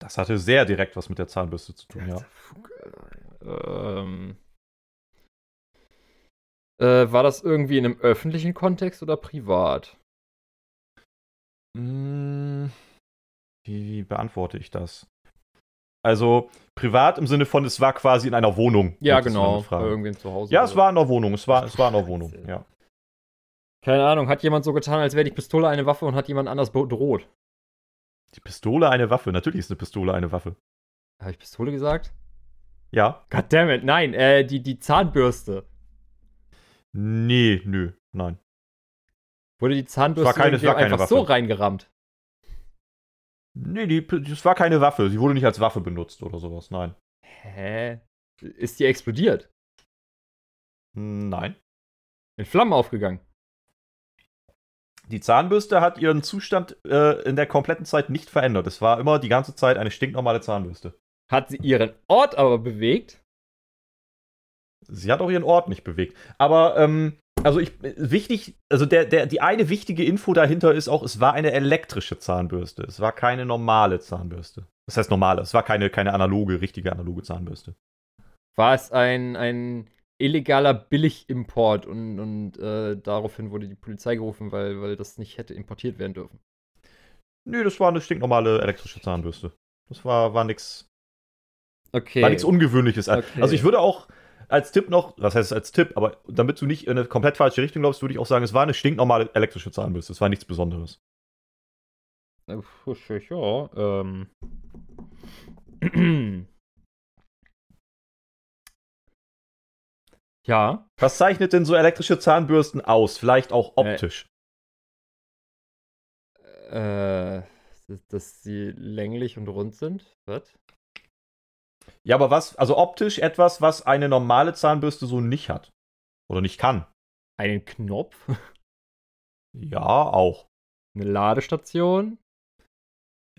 Das hatte sehr direkt was mit der Zahnbürste zu tun, ja. Ähm, äh, war das irgendwie in einem öffentlichen Kontext oder privat? Wie, wie beantworte ich das? Also privat im Sinne von, es war quasi in einer Wohnung. Ja, genau. Bei irgendwem zu Hause. Ja, es war in einer Wohnung. Es war, es war in einer Wohnung, ja. Keine Ahnung, hat jemand so getan, als wäre die Pistole eine Waffe und hat jemand anders bedroht? Die Pistole eine Waffe. Natürlich ist eine Pistole eine Waffe. Habe ich Pistole gesagt? Ja. Goddammit, nein, äh, die, die Zahnbürste. Nee, nö, nein. Wurde die Zahnbürste war keine- war keine einfach so Waffe. reingerammt? Nee, die, das war keine Waffe. Sie wurde nicht als Waffe benutzt oder sowas. Nein. Hä? Ist die explodiert? Nein. In Flammen aufgegangen? Die Zahnbürste hat ihren Zustand äh, in der kompletten Zeit nicht verändert. Es war immer die ganze Zeit eine stinknormale Zahnbürste. Hat sie ihren Ort aber bewegt? Sie hat auch ihren Ort nicht bewegt. Aber ähm, Also ich, wichtig, also der, der, die eine wichtige Info dahinter ist auch, es war eine elektrische Zahnbürste. Es war keine normale Zahnbürste. Das heißt normale, es war keine, keine analoge, richtige analoge Zahnbürste. War es ein, ein illegaler Billigimport und, und äh, daraufhin wurde die Polizei gerufen, weil, weil das nicht hätte importiert werden dürfen? Nö, das war eine stinknormale elektrische Zahnbürste. Das war, war nichts. Okay. War nichts Ungewöhnliches. Okay. Also ich würde auch, als Tipp noch, was heißt als Tipp, aber damit du nicht in eine komplett falsche Richtung läufst, würde ich auch sagen, es war eine stinknormale elektrische Zahnbürste. Es war nichts Besonderes. Ja, ähm. [clears throat] ja. Was zeichnet denn so elektrische Zahnbürsten aus? Vielleicht auch optisch. Äh, äh dass sie länglich und rund sind? Was? Ja, aber was, also optisch etwas, was eine normale Zahnbürste so nicht hat. Oder nicht kann. Einen Knopf? Ja, auch. Eine Ladestation?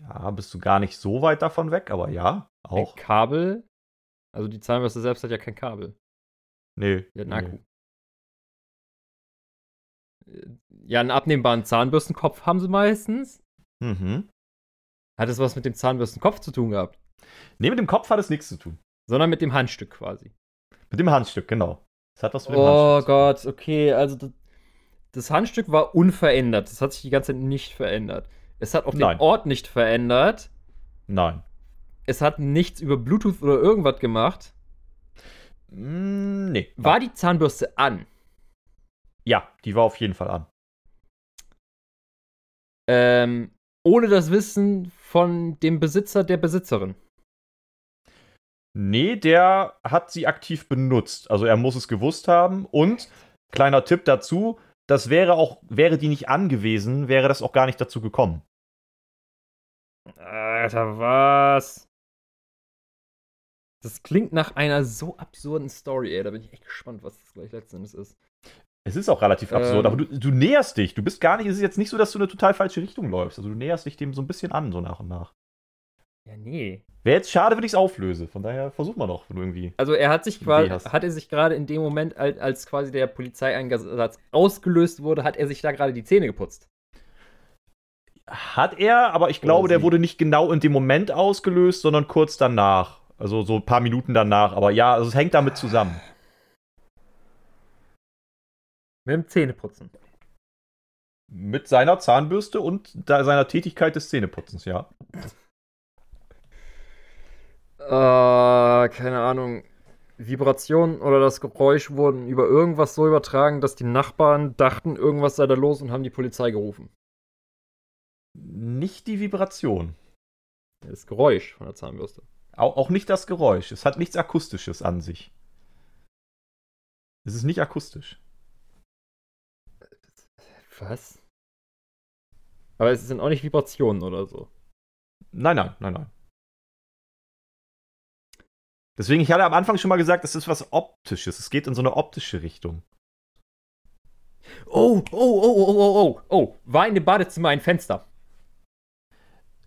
Ja, bist du gar nicht so weit davon weg, aber ja, auch. Ein Kabel? Also die Zahnbürste selbst hat ja kein Kabel. Nee. Die hat einen nee. Akku. Ja, einen abnehmbaren Zahnbürstenkopf haben sie meistens. Mhm. Hat es was mit dem Zahnbürstenkopf zu tun gehabt? Nee, mit dem Kopf hat es nichts zu tun. Sondern mit dem Handstück quasi. Mit dem Handstück, genau. Das hat was mit dem oh Handstück Gott, zu tun. okay. Also das, das, Handstück war unverändert. Das hat sich die ganze Zeit nicht verändert. Es hat auch Nein. den Ort nicht verändert. Nein. Es hat nichts über Bluetooth oder irgendwas gemacht. Mm, nee. War die Zahnbürste an? Ja, die war auf jeden Fall an. Ähm, ohne das Wissen von dem Besitzer der Besitzerin. Nee, der hat sie aktiv benutzt. Also er muss es gewusst haben. Und kleiner Tipp dazu, das wäre auch, wäre die nicht angewiesen, wäre das auch gar nicht dazu gekommen. Alter, was? Das klingt nach einer so absurden Story, ey. Da bin ich echt gespannt, was das gleich letztendlich ist. Es ist auch relativ ähm, absurd, aber du, du, näherst dich. Du bist gar nicht, es ist jetzt nicht so, dass du in eine total falsche Richtung läufst. Also du näherst dich dem so ein bisschen an, so nach und nach. Ja, nee. Wäre jetzt schade, wenn ich es auflöse. Von daher versuch mal noch, wenn du irgendwie. Also er hat sich quasi, hat er sich gerade in dem Moment, als, als quasi der Polizeieinsatz ausgelöst wurde, hat er sich da gerade die Zähne geputzt. Hat er, aber ich glaube, der wurde nicht genau in dem Moment ausgelöst, sondern kurz danach. Also so ein paar Minuten danach. Aber ja, also es hängt damit zusammen. Mit dem Zähneputzen. Mit seiner Zahnbürste und seiner Tätigkeit des Zähneputzens, ja. Äh, keine Ahnung. Vibrationen oder das Geräusch wurden über irgendwas so übertragen, dass die Nachbarn dachten, irgendwas sei da los und haben die Polizei gerufen. Nicht die Vibration. Das Geräusch von der Zahnbürste. Auch, auch nicht das Geräusch. Es hat nichts Akustisches an sich. Es ist nicht akustisch. Was? Aber es sind auch nicht Vibrationen oder so. Nein, nein, nein, nein. Deswegen, ich hatte am Anfang schon mal gesagt, es ist was Optisches. Es geht in so eine optische Richtung. Oh, oh, oh, oh, oh, oh, oh. War in dem Badezimmer ein Fenster?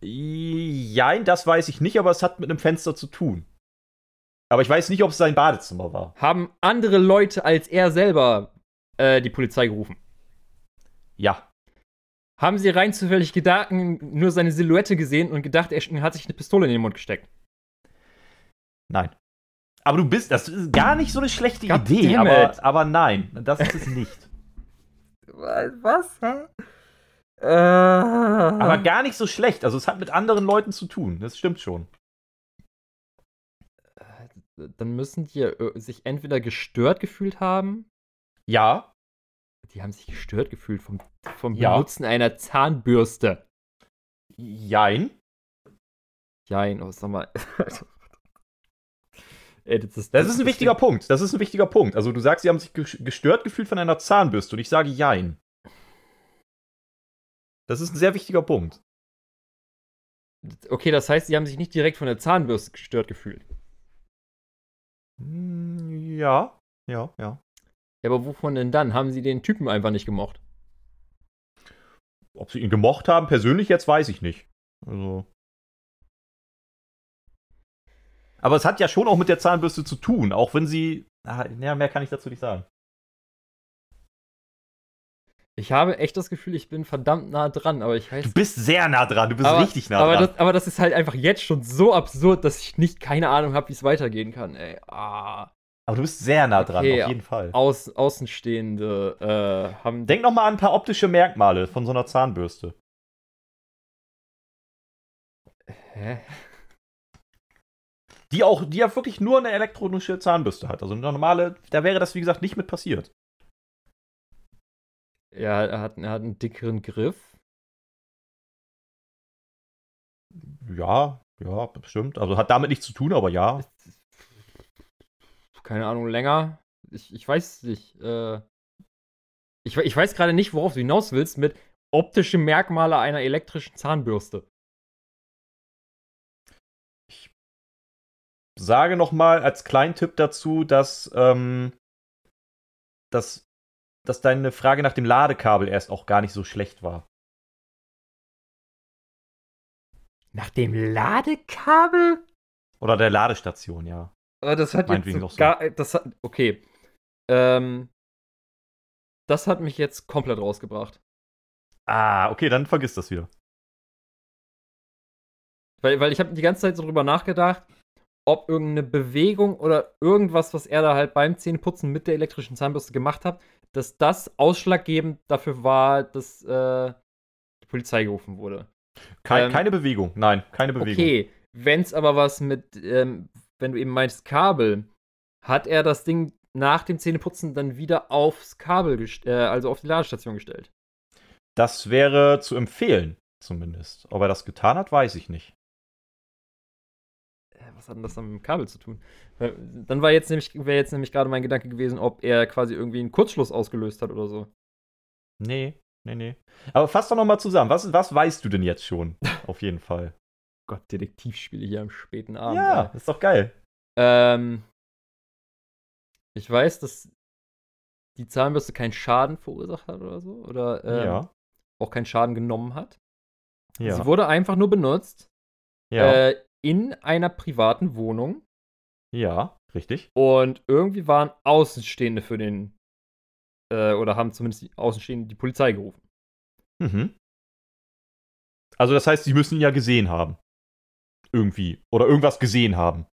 Jein, das weiß ich nicht, aber es hat mit einem Fenster zu tun. Aber ich weiß nicht, ob es sein Badezimmer war. Haben andere Leute als er selber äh, die Polizei gerufen? Ja. Haben sie rein zufällig Gedanken nur seine Silhouette gesehen und gedacht, er hat sich eine Pistole in den Mund gesteckt? Nein. Aber du bist, das ist gar nicht so eine schlechte God Idee, aber, aber nein, das ist es [laughs] nicht. Was? Hä? Äh. Aber gar nicht so schlecht. Also es hat mit anderen Leuten zu tun. Das stimmt schon. Dann müssen die äh, sich entweder gestört gefühlt haben. Ja. Die haben sich gestört gefühlt vom, vom ja. Benutzen einer Zahnbürste. Jein. Jein, oh, sag mal. [laughs] Ey, das, ist, das, das ist ein wichtiger Punkt. Das ist ein wichtiger Punkt. Also du sagst, sie haben sich gestört gefühlt von einer Zahnbürste und ich sage Jein. Das ist ein sehr wichtiger Punkt. Okay, das heißt, sie haben sich nicht direkt von der Zahnbürste gestört gefühlt. Hm, ja, ja, ja. Ja, aber wovon denn dann? Haben sie den Typen einfach nicht gemocht? Ob sie ihn gemocht haben, persönlich jetzt weiß ich nicht. Also. Aber es hat ja schon auch mit der Zahnbürste zu tun, auch wenn sie. Ah, ja, mehr kann ich dazu nicht sagen. Ich habe echt das Gefühl, ich bin verdammt nah dran, aber ich weiß. Du bist sehr nah dran, du bist aber, richtig nah aber dran. Das, aber das ist halt einfach jetzt schon so absurd, dass ich nicht keine Ahnung habe, wie es weitergehen kann, ey. Ah. Aber du bist sehr nah dran, okay, auf jeden Fall. Außen, Außenstehende äh, haben. Denk noch mal an ein paar optische Merkmale von so einer Zahnbürste. Hä? Die auch, die ja wirklich nur eine elektronische Zahnbürste hat. Also eine normale, da wäre das, wie gesagt, nicht mit passiert. Ja, er hat, er hat einen dickeren Griff. Ja, ja, bestimmt. Also hat damit nichts zu tun, aber ja. Keine Ahnung, länger. Ich, ich weiß nicht. Äh, ich, ich weiß gerade nicht, worauf du hinaus willst mit optische Merkmale einer elektrischen Zahnbürste. Sage noch mal als Kleintipp dazu, dass, ähm, dass dass deine Frage nach dem Ladekabel erst auch gar nicht so schlecht war. Nach dem Ladekabel? Oder der Ladestation, ja. Aber das hat jetzt so gar, das hat, okay. Ähm, das hat mich jetzt komplett rausgebracht. Ah, okay, dann vergiss das wieder. Weil, weil ich habe die ganze Zeit so drüber nachgedacht, ob irgendeine Bewegung oder irgendwas, was er da halt beim Zähneputzen mit der elektrischen Zahnbürste gemacht hat, dass das ausschlaggebend dafür war, dass äh, die Polizei gerufen wurde. Kein, ähm, keine Bewegung, nein, keine Bewegung. Okay, wenn es aber was mit, ähm, wenn du eben meinst Kabel, hat er das Ding nach dem Zähneputzen dann wieder aufs Kabel, äh, also auf die Ladestation gestellt. Das wäre zu empfehlen, zumindest. Ob er das getan hat, weiß ich nicht was hat denn das dann mit dem Kabel zu tun? Dann war jetzt nämlich, wäre jetzt nämlich gerade mein Gedanke gewesen, ob er quasi irgendwie einen Kurzschluss ausgelöst hat oder so. Nee, nee, nee. Aber fass doch noch mal zusammen. Was, was weißt du denn jetzt schon? [laughs] Auf jeden Fall. Gott, Detektivspiele hier am späten Abend. Ja, ey. ist doch geil. Ähm, ich weiß, dass die Zahnbürste keinen Schaden verursacht hat oder so. Oder ähm, ja. auch keinen Schaden genommen hat. Ja. Sie wurde einfach nur benutzt. Ja. Äh, in einer privaten Wohnung. Ja, richtig. Und irgendwie waren Außenstehende für den, äh, oder haben zumindest die Außenstehenden die Polizei gerufen. Mhm. Also das heißt, sie müssen ihn ja gesehen haben. Irgendwie. Oder irgendwas gesehen haben.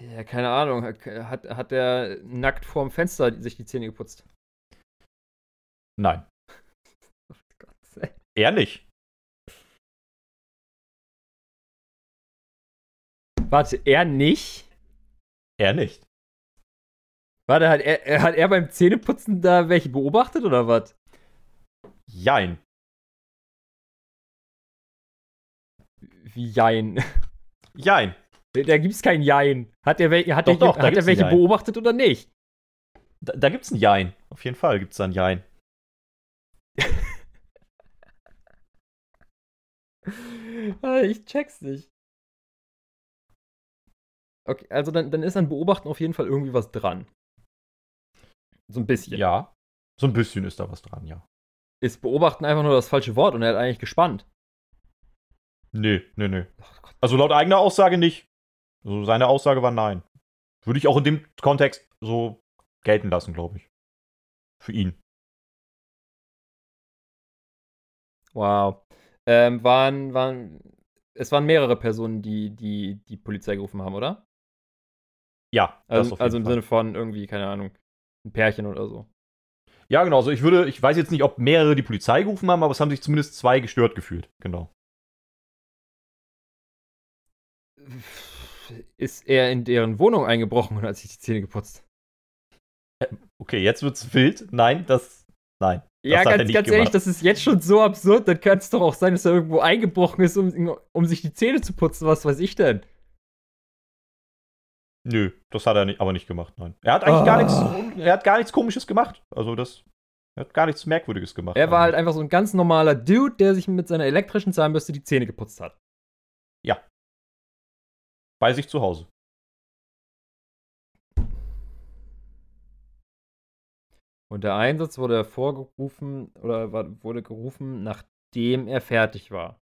Ja, keine Ahnung. Hat, hat er nackt vorm Fenster sich die Zähne geputzt? Nein. [laughs] oh Gott, er Warte, er nicht? Er nicht. Warte, hat er, hat er beim Zähneputzen da welche beobachtet oder was? Jein. Wie Jein? Jein. Da gibt's kein Jein. Hat er, hat doch, er, doch, hat er welche beobachtet oder nicht? Da, da gibt's ein Jein. Auf jeden Fall gibt's da ein Jein. [laughs] Ah, ich check's nicht. Okay, also dann, dann ist an Beobachten auf jeden Fall irgendwie was dran. So ein bisschen. Ja, so ein bisschen ist da was dran, ja. Ist Beobachten einfach nur das falsche Wort und er hat eigentlich gespannt. Nee, nee, nee. Also laut eigener Aussage nicht. Also seine Aussage war nein. Würde ich auch in dem Kontext so gelten lassen, glaube ich. Für ihn. Wow. Ähm, waren, waren, es waren mehrere Personen, die, die die Polizei gerufen haben, oder? Ja, also, also im Fall. Sinne von irgendwie, keine Ahnung, ein Pärchen oder so. Ja, genau. Also ich würde, ich weiß jetzt nicht, ob mehrere die Polizei gerufen haben, aber es haben sich zumindest zwei gestört gefühlt. Genau. Ist er in deren Wohnung eingebrochen und hat sich die Zähne geputzt? Äh, okay, jetzt wird's wild. Nein, das. Nein. Das ja, ganz, ganz ehrlich, das ist jetzt schon so absurd. Dann kann es doch auch sein, dass er irgendwo eingebrochen ist, um, um sich die Zähne zu putzen. Was weiß ich denn? Nö, das hat er nicht, aber nicht gemacht, nein. Er hat eigentlich oh. gar nichts, er hat gar nichts komisches gemacht. Also das, er hat gar nichts Merkwürdiges gemacht. Er war halt einfach so ein ganz normaler Dude, der sich mit seiner elektrischen Zahnbürste die Zähne geputzt hat. Ja. Bei sich zu Hause. Und der Einsatz wurde hervorgerufen oder wurde gerufen, nachdem er fertig war.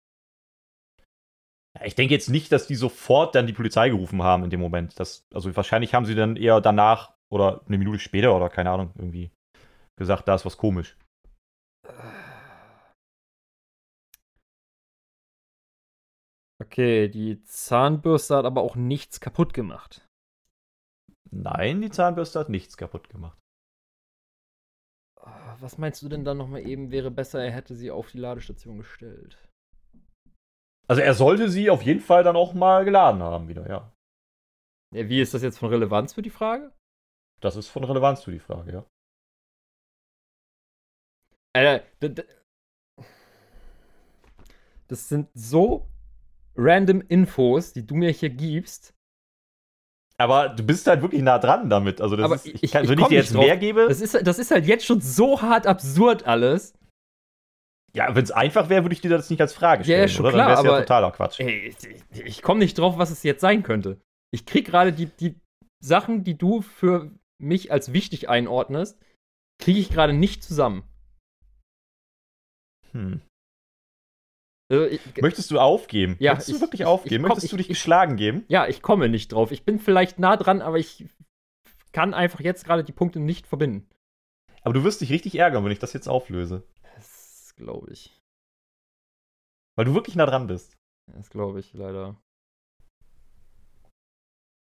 Ich denke jetzt nicht, dass die sofort dann die Polizei gerufen haben in dem Moment. Das, also wahrscheinlich haben sie dann eher danach oder eine Minute später oder keine Ahnung irgendwie gesagt, da ist was komisch. Okay, die Zahnbürste hat aber auch nichts kaputt gemacht. Nein, die Zahnbürste hat nichts kaputt gemacht. Ah, was meinst du denn dann nochmal eben, wäre besser, er hätte sie auf die Ladestation gestellt? Also er sollte sie auf jeden Fall dann auch mal geladen haben wieder, ja. ja wie ist das jetzt von Relevanz für die Frage? Das ist von Relevanz für die Frage, ja. Alter, das sind so random Infos, die du mir hier gibst. Aber du bist halt wirklich nah dran damit. Also, das ist, ich, ich, kann, wenn ich dir jetzt mehr gebe. Das ist, das ist halt jetzt schon so hart absurd alles. Ja, wenn es einfach wäre, würde ich dir das nicht als Frage stellen. Ja, schon oder? klar. Dann aber ja totaler Quatsch. Ey, ich, ich komme nicht drauf, was es jetzt sein könnte. Ich krieg gerade die, die Sachen, die du für mich als wichtig einordnest, kriege ich gerade nicht zusammen. Hm. Also ich, Möchtest du aufgeben? Ja, Möchtest du wirklich aufgeben? Komm, Möchtest du dich geschlagen geben? Ja, ich komme nicht drauf. Ich bin vielleicht nah dran, aber ich kann einfach jetzt gerade die Punkte nicht verbinden. Aber du wirst dich richtig ärgern, wenn ich das jetzt auflöse. Das glaube ich. Weil du wirklich nah dran bist. Das glaube ich leider.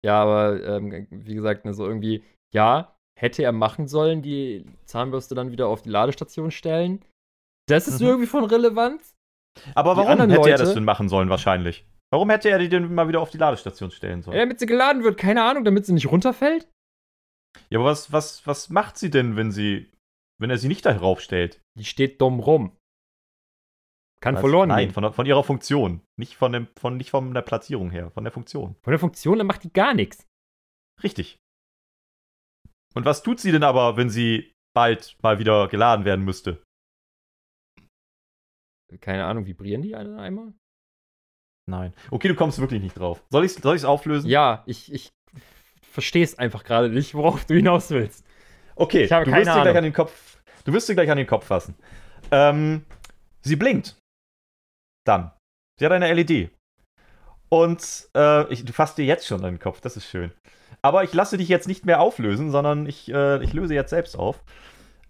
Ja, aber ähm, wie gesagt, ne, so irgendwie, ja, hätte er machen sollen, die Zahnbürste dann wieder auf die Ladestation stellen. Das ist mhm. irgendwie von Relevanz. Aber warum hätte Leute, er das denn machen sollen, wahrscheinlich? Warum hätte er die denn mal wieder auf die Ladestation stellen sollen? Ja, damit sie geladen wird, keine Ahnung, damit sie nicht runterfällt? Ja, aber was, was, was macht sie denn, wenn sie, wenn er sie nicht darauf stellt? Die steht dumm rum. Kann was? verloren Nein, gehen. Von, von ihrer Funktion. Nicht von, dem, von, nicht von der Platzierung her, von der Funktion. Von der Funktion, dann macht die gar nichts. Richtig. Und was tut sie denn aber, wenn sie bald mal wieder geladen werden müsste? Keine Ahnung, vibrieren die alle einmal? Nein. Okay, du kommst wirklich nicht drauf. Soll ich es soll auflösen? Ja, ich, ich verstehe es einfach gerade nicht, worauf du hinaus willst. Okay, ich habe du, keine wirst Ahnung. Dir gleich an den Kopf, du wirst dir gleich an den Kopf fassen. Ähm, sie blinkt. Dann. Sie hat eine LED. Und äh, ich, du fasst dir jetzt schon an den Kopf, das ist schön. Aber ich lasse dich jetzt nicht mehr auflösen, sondern ich, äh, ich löse jetzt selbst auf.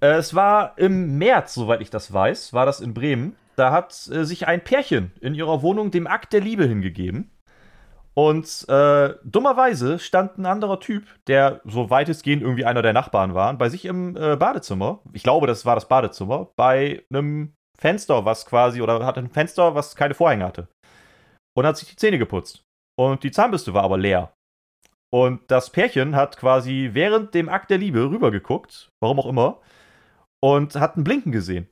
Äh, es war im März, soweit ich das weiß, war das in Bremen. Da hat äh, sich ein Pärchen in ihrer Wohnung dem Akt der Liebe hingegeben. Und äh, dummerweise stand ein anderer Typ, der so weitestgehend irgendwie einer der Nachbarn war, bei sich im äh, Badezimmer. Ich glaube, das war das Badezimmer, bei einem Fenster, was quasi, oder hat ein Fenster, was keine Vorhänge hatte. Und hat sich die Zähne geputzt. Und die Zahnbürste war aber leer. Und das Pärchen hat quasi während dem Akt der Liebe rübergeguckt, warum auch immer, und hat ein Blinken gesehen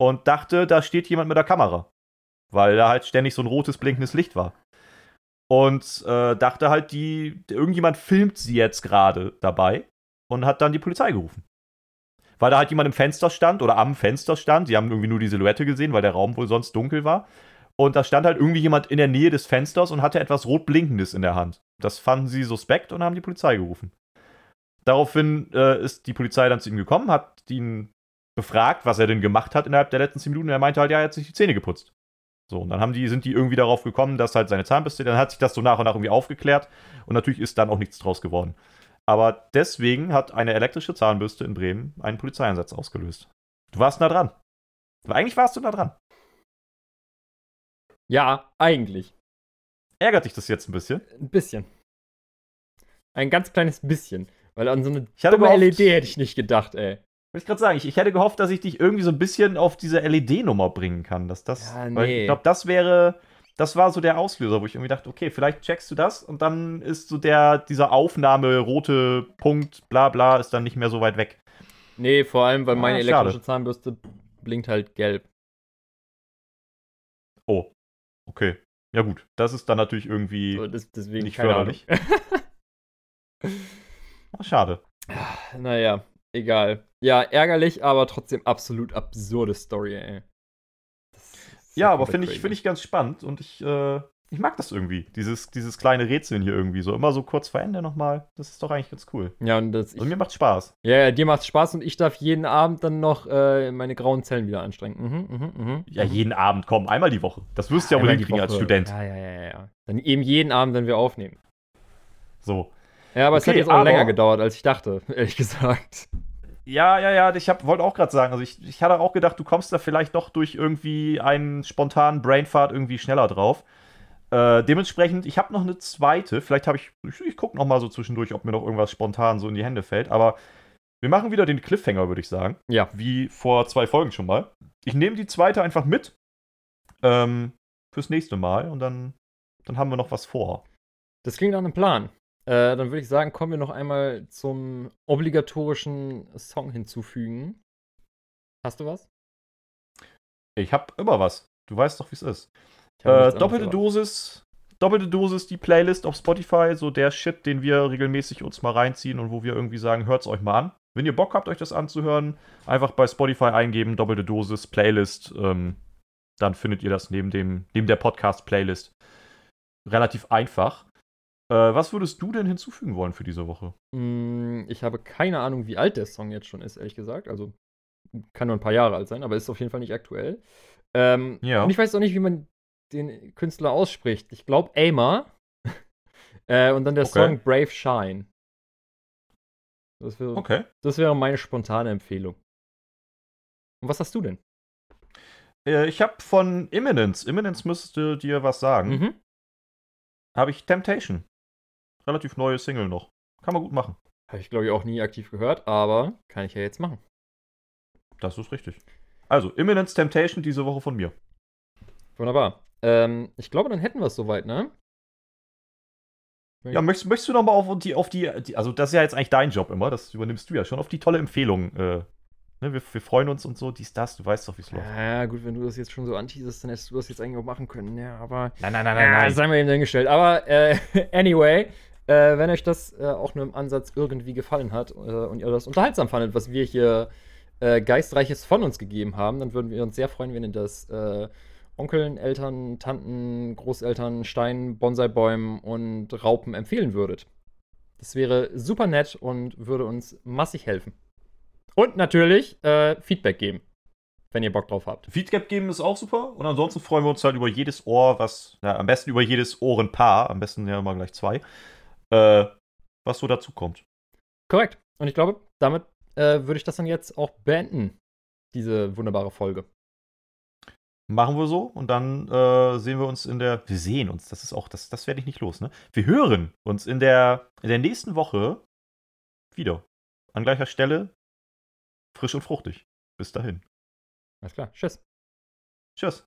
und dachte, da steht jemand mit der Kamera. Weil da halt ständig so ein rotes blinkendes Licht war. Und äh, dachte halt, die, irgendjemand filmt sie jetzt gerade dabei und hat dann die Polizei gerufen. Weil da halt jemand im Fenster stand oder am Fenster stand. Sie haben irgendwie nur die Silhouette gesehen, weil der Raum wohl sonst dunkel war. Und da stand halt irgendwie jemand in der Nähe des Fensters und hatte etwas rot blinkendes in der Hand. Das fanden sie suspekt und haben die Polizei gerufen. Daraufhin äh, ist die Polizei dann zu ihm gekommen, hat ihn befragt, was er denn gemacht hat innerhalb der letzten 10 Minuten. Und er meinte halt, ja, er hat sich die Zähne geputzt. So, und dann haben die, sind die irgendwie darauf gekommen, dass halt seine Zahnbürste, dann hat sich das so nach und nach irgendwie aufgeklärt und natürlich ist dann auch nichts draus geworden. Aber deswegen hat eine elektrische Zahnbürste in Bremen einen Polizeieinsatz ausgelöst. Du warst nah dran. Eigentlich warst du nah dran. Ja, eigentlich. Ärgert dich das jetzt ein bisschen? Ein bisschen. Ein ganz kleines bisschen. Weil an so eine dumme LED hätte ich nicht gedacht, ey. Wollte ich gerade sagen, ich, ich, hätte gehofft, dass ich dich irgendwie so ein bisschen auf diese LED-Nummer bringen kann. Dass das, ja, nee. ich glaube, das wäre, das war so der Auslöser, wo ich irgendwie dachte, okay, vielleicht checkst du das und dann ist so der, dieser Aufnahme rote Punkt, bla bla, ist dann nicht mehr so weit weg. Nee, vor allem, weil ah, meine elektrische schade. Zahnbürste blinkt halt gelb. Oh, okay. Ja gut, das ist dann natürlich irgendwie so, das, deswegen nicht förderlich. Ach, [laughs] schade. Naja, egal. Ja, ärgerlich, aber trotzdem absolut absurde Story, ey. Ja, aber finde ich, find ich ganz spannend und ich, äh, ich mag das irgendwie. Dieses, dieses kleine Rätseln hier irgendwie. So immer so kurz vor Ende nochmal. Das ist doch eigentlich ganz cool. Ja, und das. Also mir macht Spaß. Ja, ja, dir macht Spaß und ich darf jeden Abend dann noch äh, meine grauen Zellen wieder anstrengen. Mhm, mhm, mhm. Ja, jeden Abend, komm, einmal die Woche. Das wirst du ja wohl hinkriegen als Student. Ja, ja, ja, ja. Dann eben jeden Abend, wenn wir aufnehmen. So. Ja, aber okay, es hat jetzt auch länger gedauert, als ich dachte, [laughs] ehrlich gesagt. Ja, ja, ja, ich wollte auch gerade sagen, also ich, ich hatte auch gedacht, du kommst da vielleicht doch durch irgendwie einen spontanen Brainfart irgendwie schneller drauf. Äh, dementsprechend, ich habe noch eine zweite. Vielleicht habe ich, ich, ich gucke noch mal so zwischendurch, ob mir noch irgendwas spontan so in die Hände fällt. Aber wir machen wieder den Cliffhanger, würde ich sagen. Ja. Wie vor zwei Folgen schon mal. Ich nehme die zweite einfach mit ähm, fürs nächste Mal und dann, dann haben wir noch was vor. Das klingt nach einem Plan. Äh, dann würde ich sagen, kommen wir noch einmal zum obligatorischen Song hinzufügen. Hast du was? Ich habe immer was. Du weißt doch, wie es ist. Äh, doppelte Dosis, doppelte Dosis, die Playlist auf Spotify, so der Shit, den wir regelmäßig uns mal reinziehen und wo wir irgendwie sagen, hört es euch mal an. Wenn ihr Bock habt, euch das anzuhören, einfach bei Spotify eingeben, doppelte Dosis, Playlist, ähm, dann findet ihr das neben, dem, neben der Podcast-Playlist. Relativ einfach. Äh, was würdest du denn hinzufügen wollen für diese Woche? Mm, ich habe keine Ahnung, wie alt der Song jetzt schon ist, ehrlich gesagt. Also kann nur ein paar Jahre alt sein, aber ist auf jeden Fall nicht aktuell. Ähm, ja. Und ich weiß auch nicht, wie man den Künstler ausspricht. Ich glaube Aimer. [laughs] äh, und dann der okay. Song Brave Shine. Das wäre, okay. das wäre meine spontane Empfehlung. Und was hast du denn? Äh, ich habe von Imminence, Imminence müsste dir was sagen, mhm. habe ich Temptation. Relativ neue Single noch. Kann man gut machen. Habe ich, glaube ich, auch nie aktiv gehört, aber kann ich ja jetzt machen. Das ist richtig. Also, Imminence Temptation diese Woche von mir. Wunderbar. Ähm, ich glaube, dann hätten wir es soweit, ne? Ja, möchtest, möchtest du noch mal auf die, auf die, also das ist ja jetzt eigentlich dein Job immer, das übernimmst du ja schon, auf die tolle Empfehlung. Äh, ne, wir, wir, freuen uns und so, dies, das, du weißt doch, wie es läuft. Ja, gut, wenn du das jetzt schon so anteasest, dann hättest du das jetzt eigentlich auch machen können, ja, aber. Nein, nein, nein, nein, nein. Das haben wir eben dahingestellt. Aber, äh, [laughs] anyway, äh, wenn euch das äh, auch nur im Ansatz irgendwie gefallen hat äh, und ihr das unterhaltsam fandet, was wir hier äh, Geistreiches von uns gegeben haben, dann würden wir uns sehr freuen, wenn ihr das äh, Onkeln, Eltern, Tanten, Großeltern, Steinen, Bonsai-Bäumen und Raupen empfehlen würdet. Das wäre super nett und würde uns massig helfen. Und natürlich äh, Feedback geben, wenn ihr Bock drauf habt. Feedback geben ist auch super. Und ansonsten freuen wir uns halt über jedes Ohr, was, ja, am besten über jedes Ohrenpaar, am besten ja immer gleich zwei, äh, was so dazu kommt. Korrekt. Und ich glaube, damit äh, würde ich das dann jetzt auch beenden, diese wunderbare Folge. Machen wir so und dann äh, sehen wir uns in der. Wir sehen uns, das ist auch, das, das werde ich nicht los, ne? Wir hören uns in der, in der nächsten Woche wieder. An gleicher Stelle. Frisch und fruchtig. Bis dahin. Alles klar. Tschüss. Tschüss.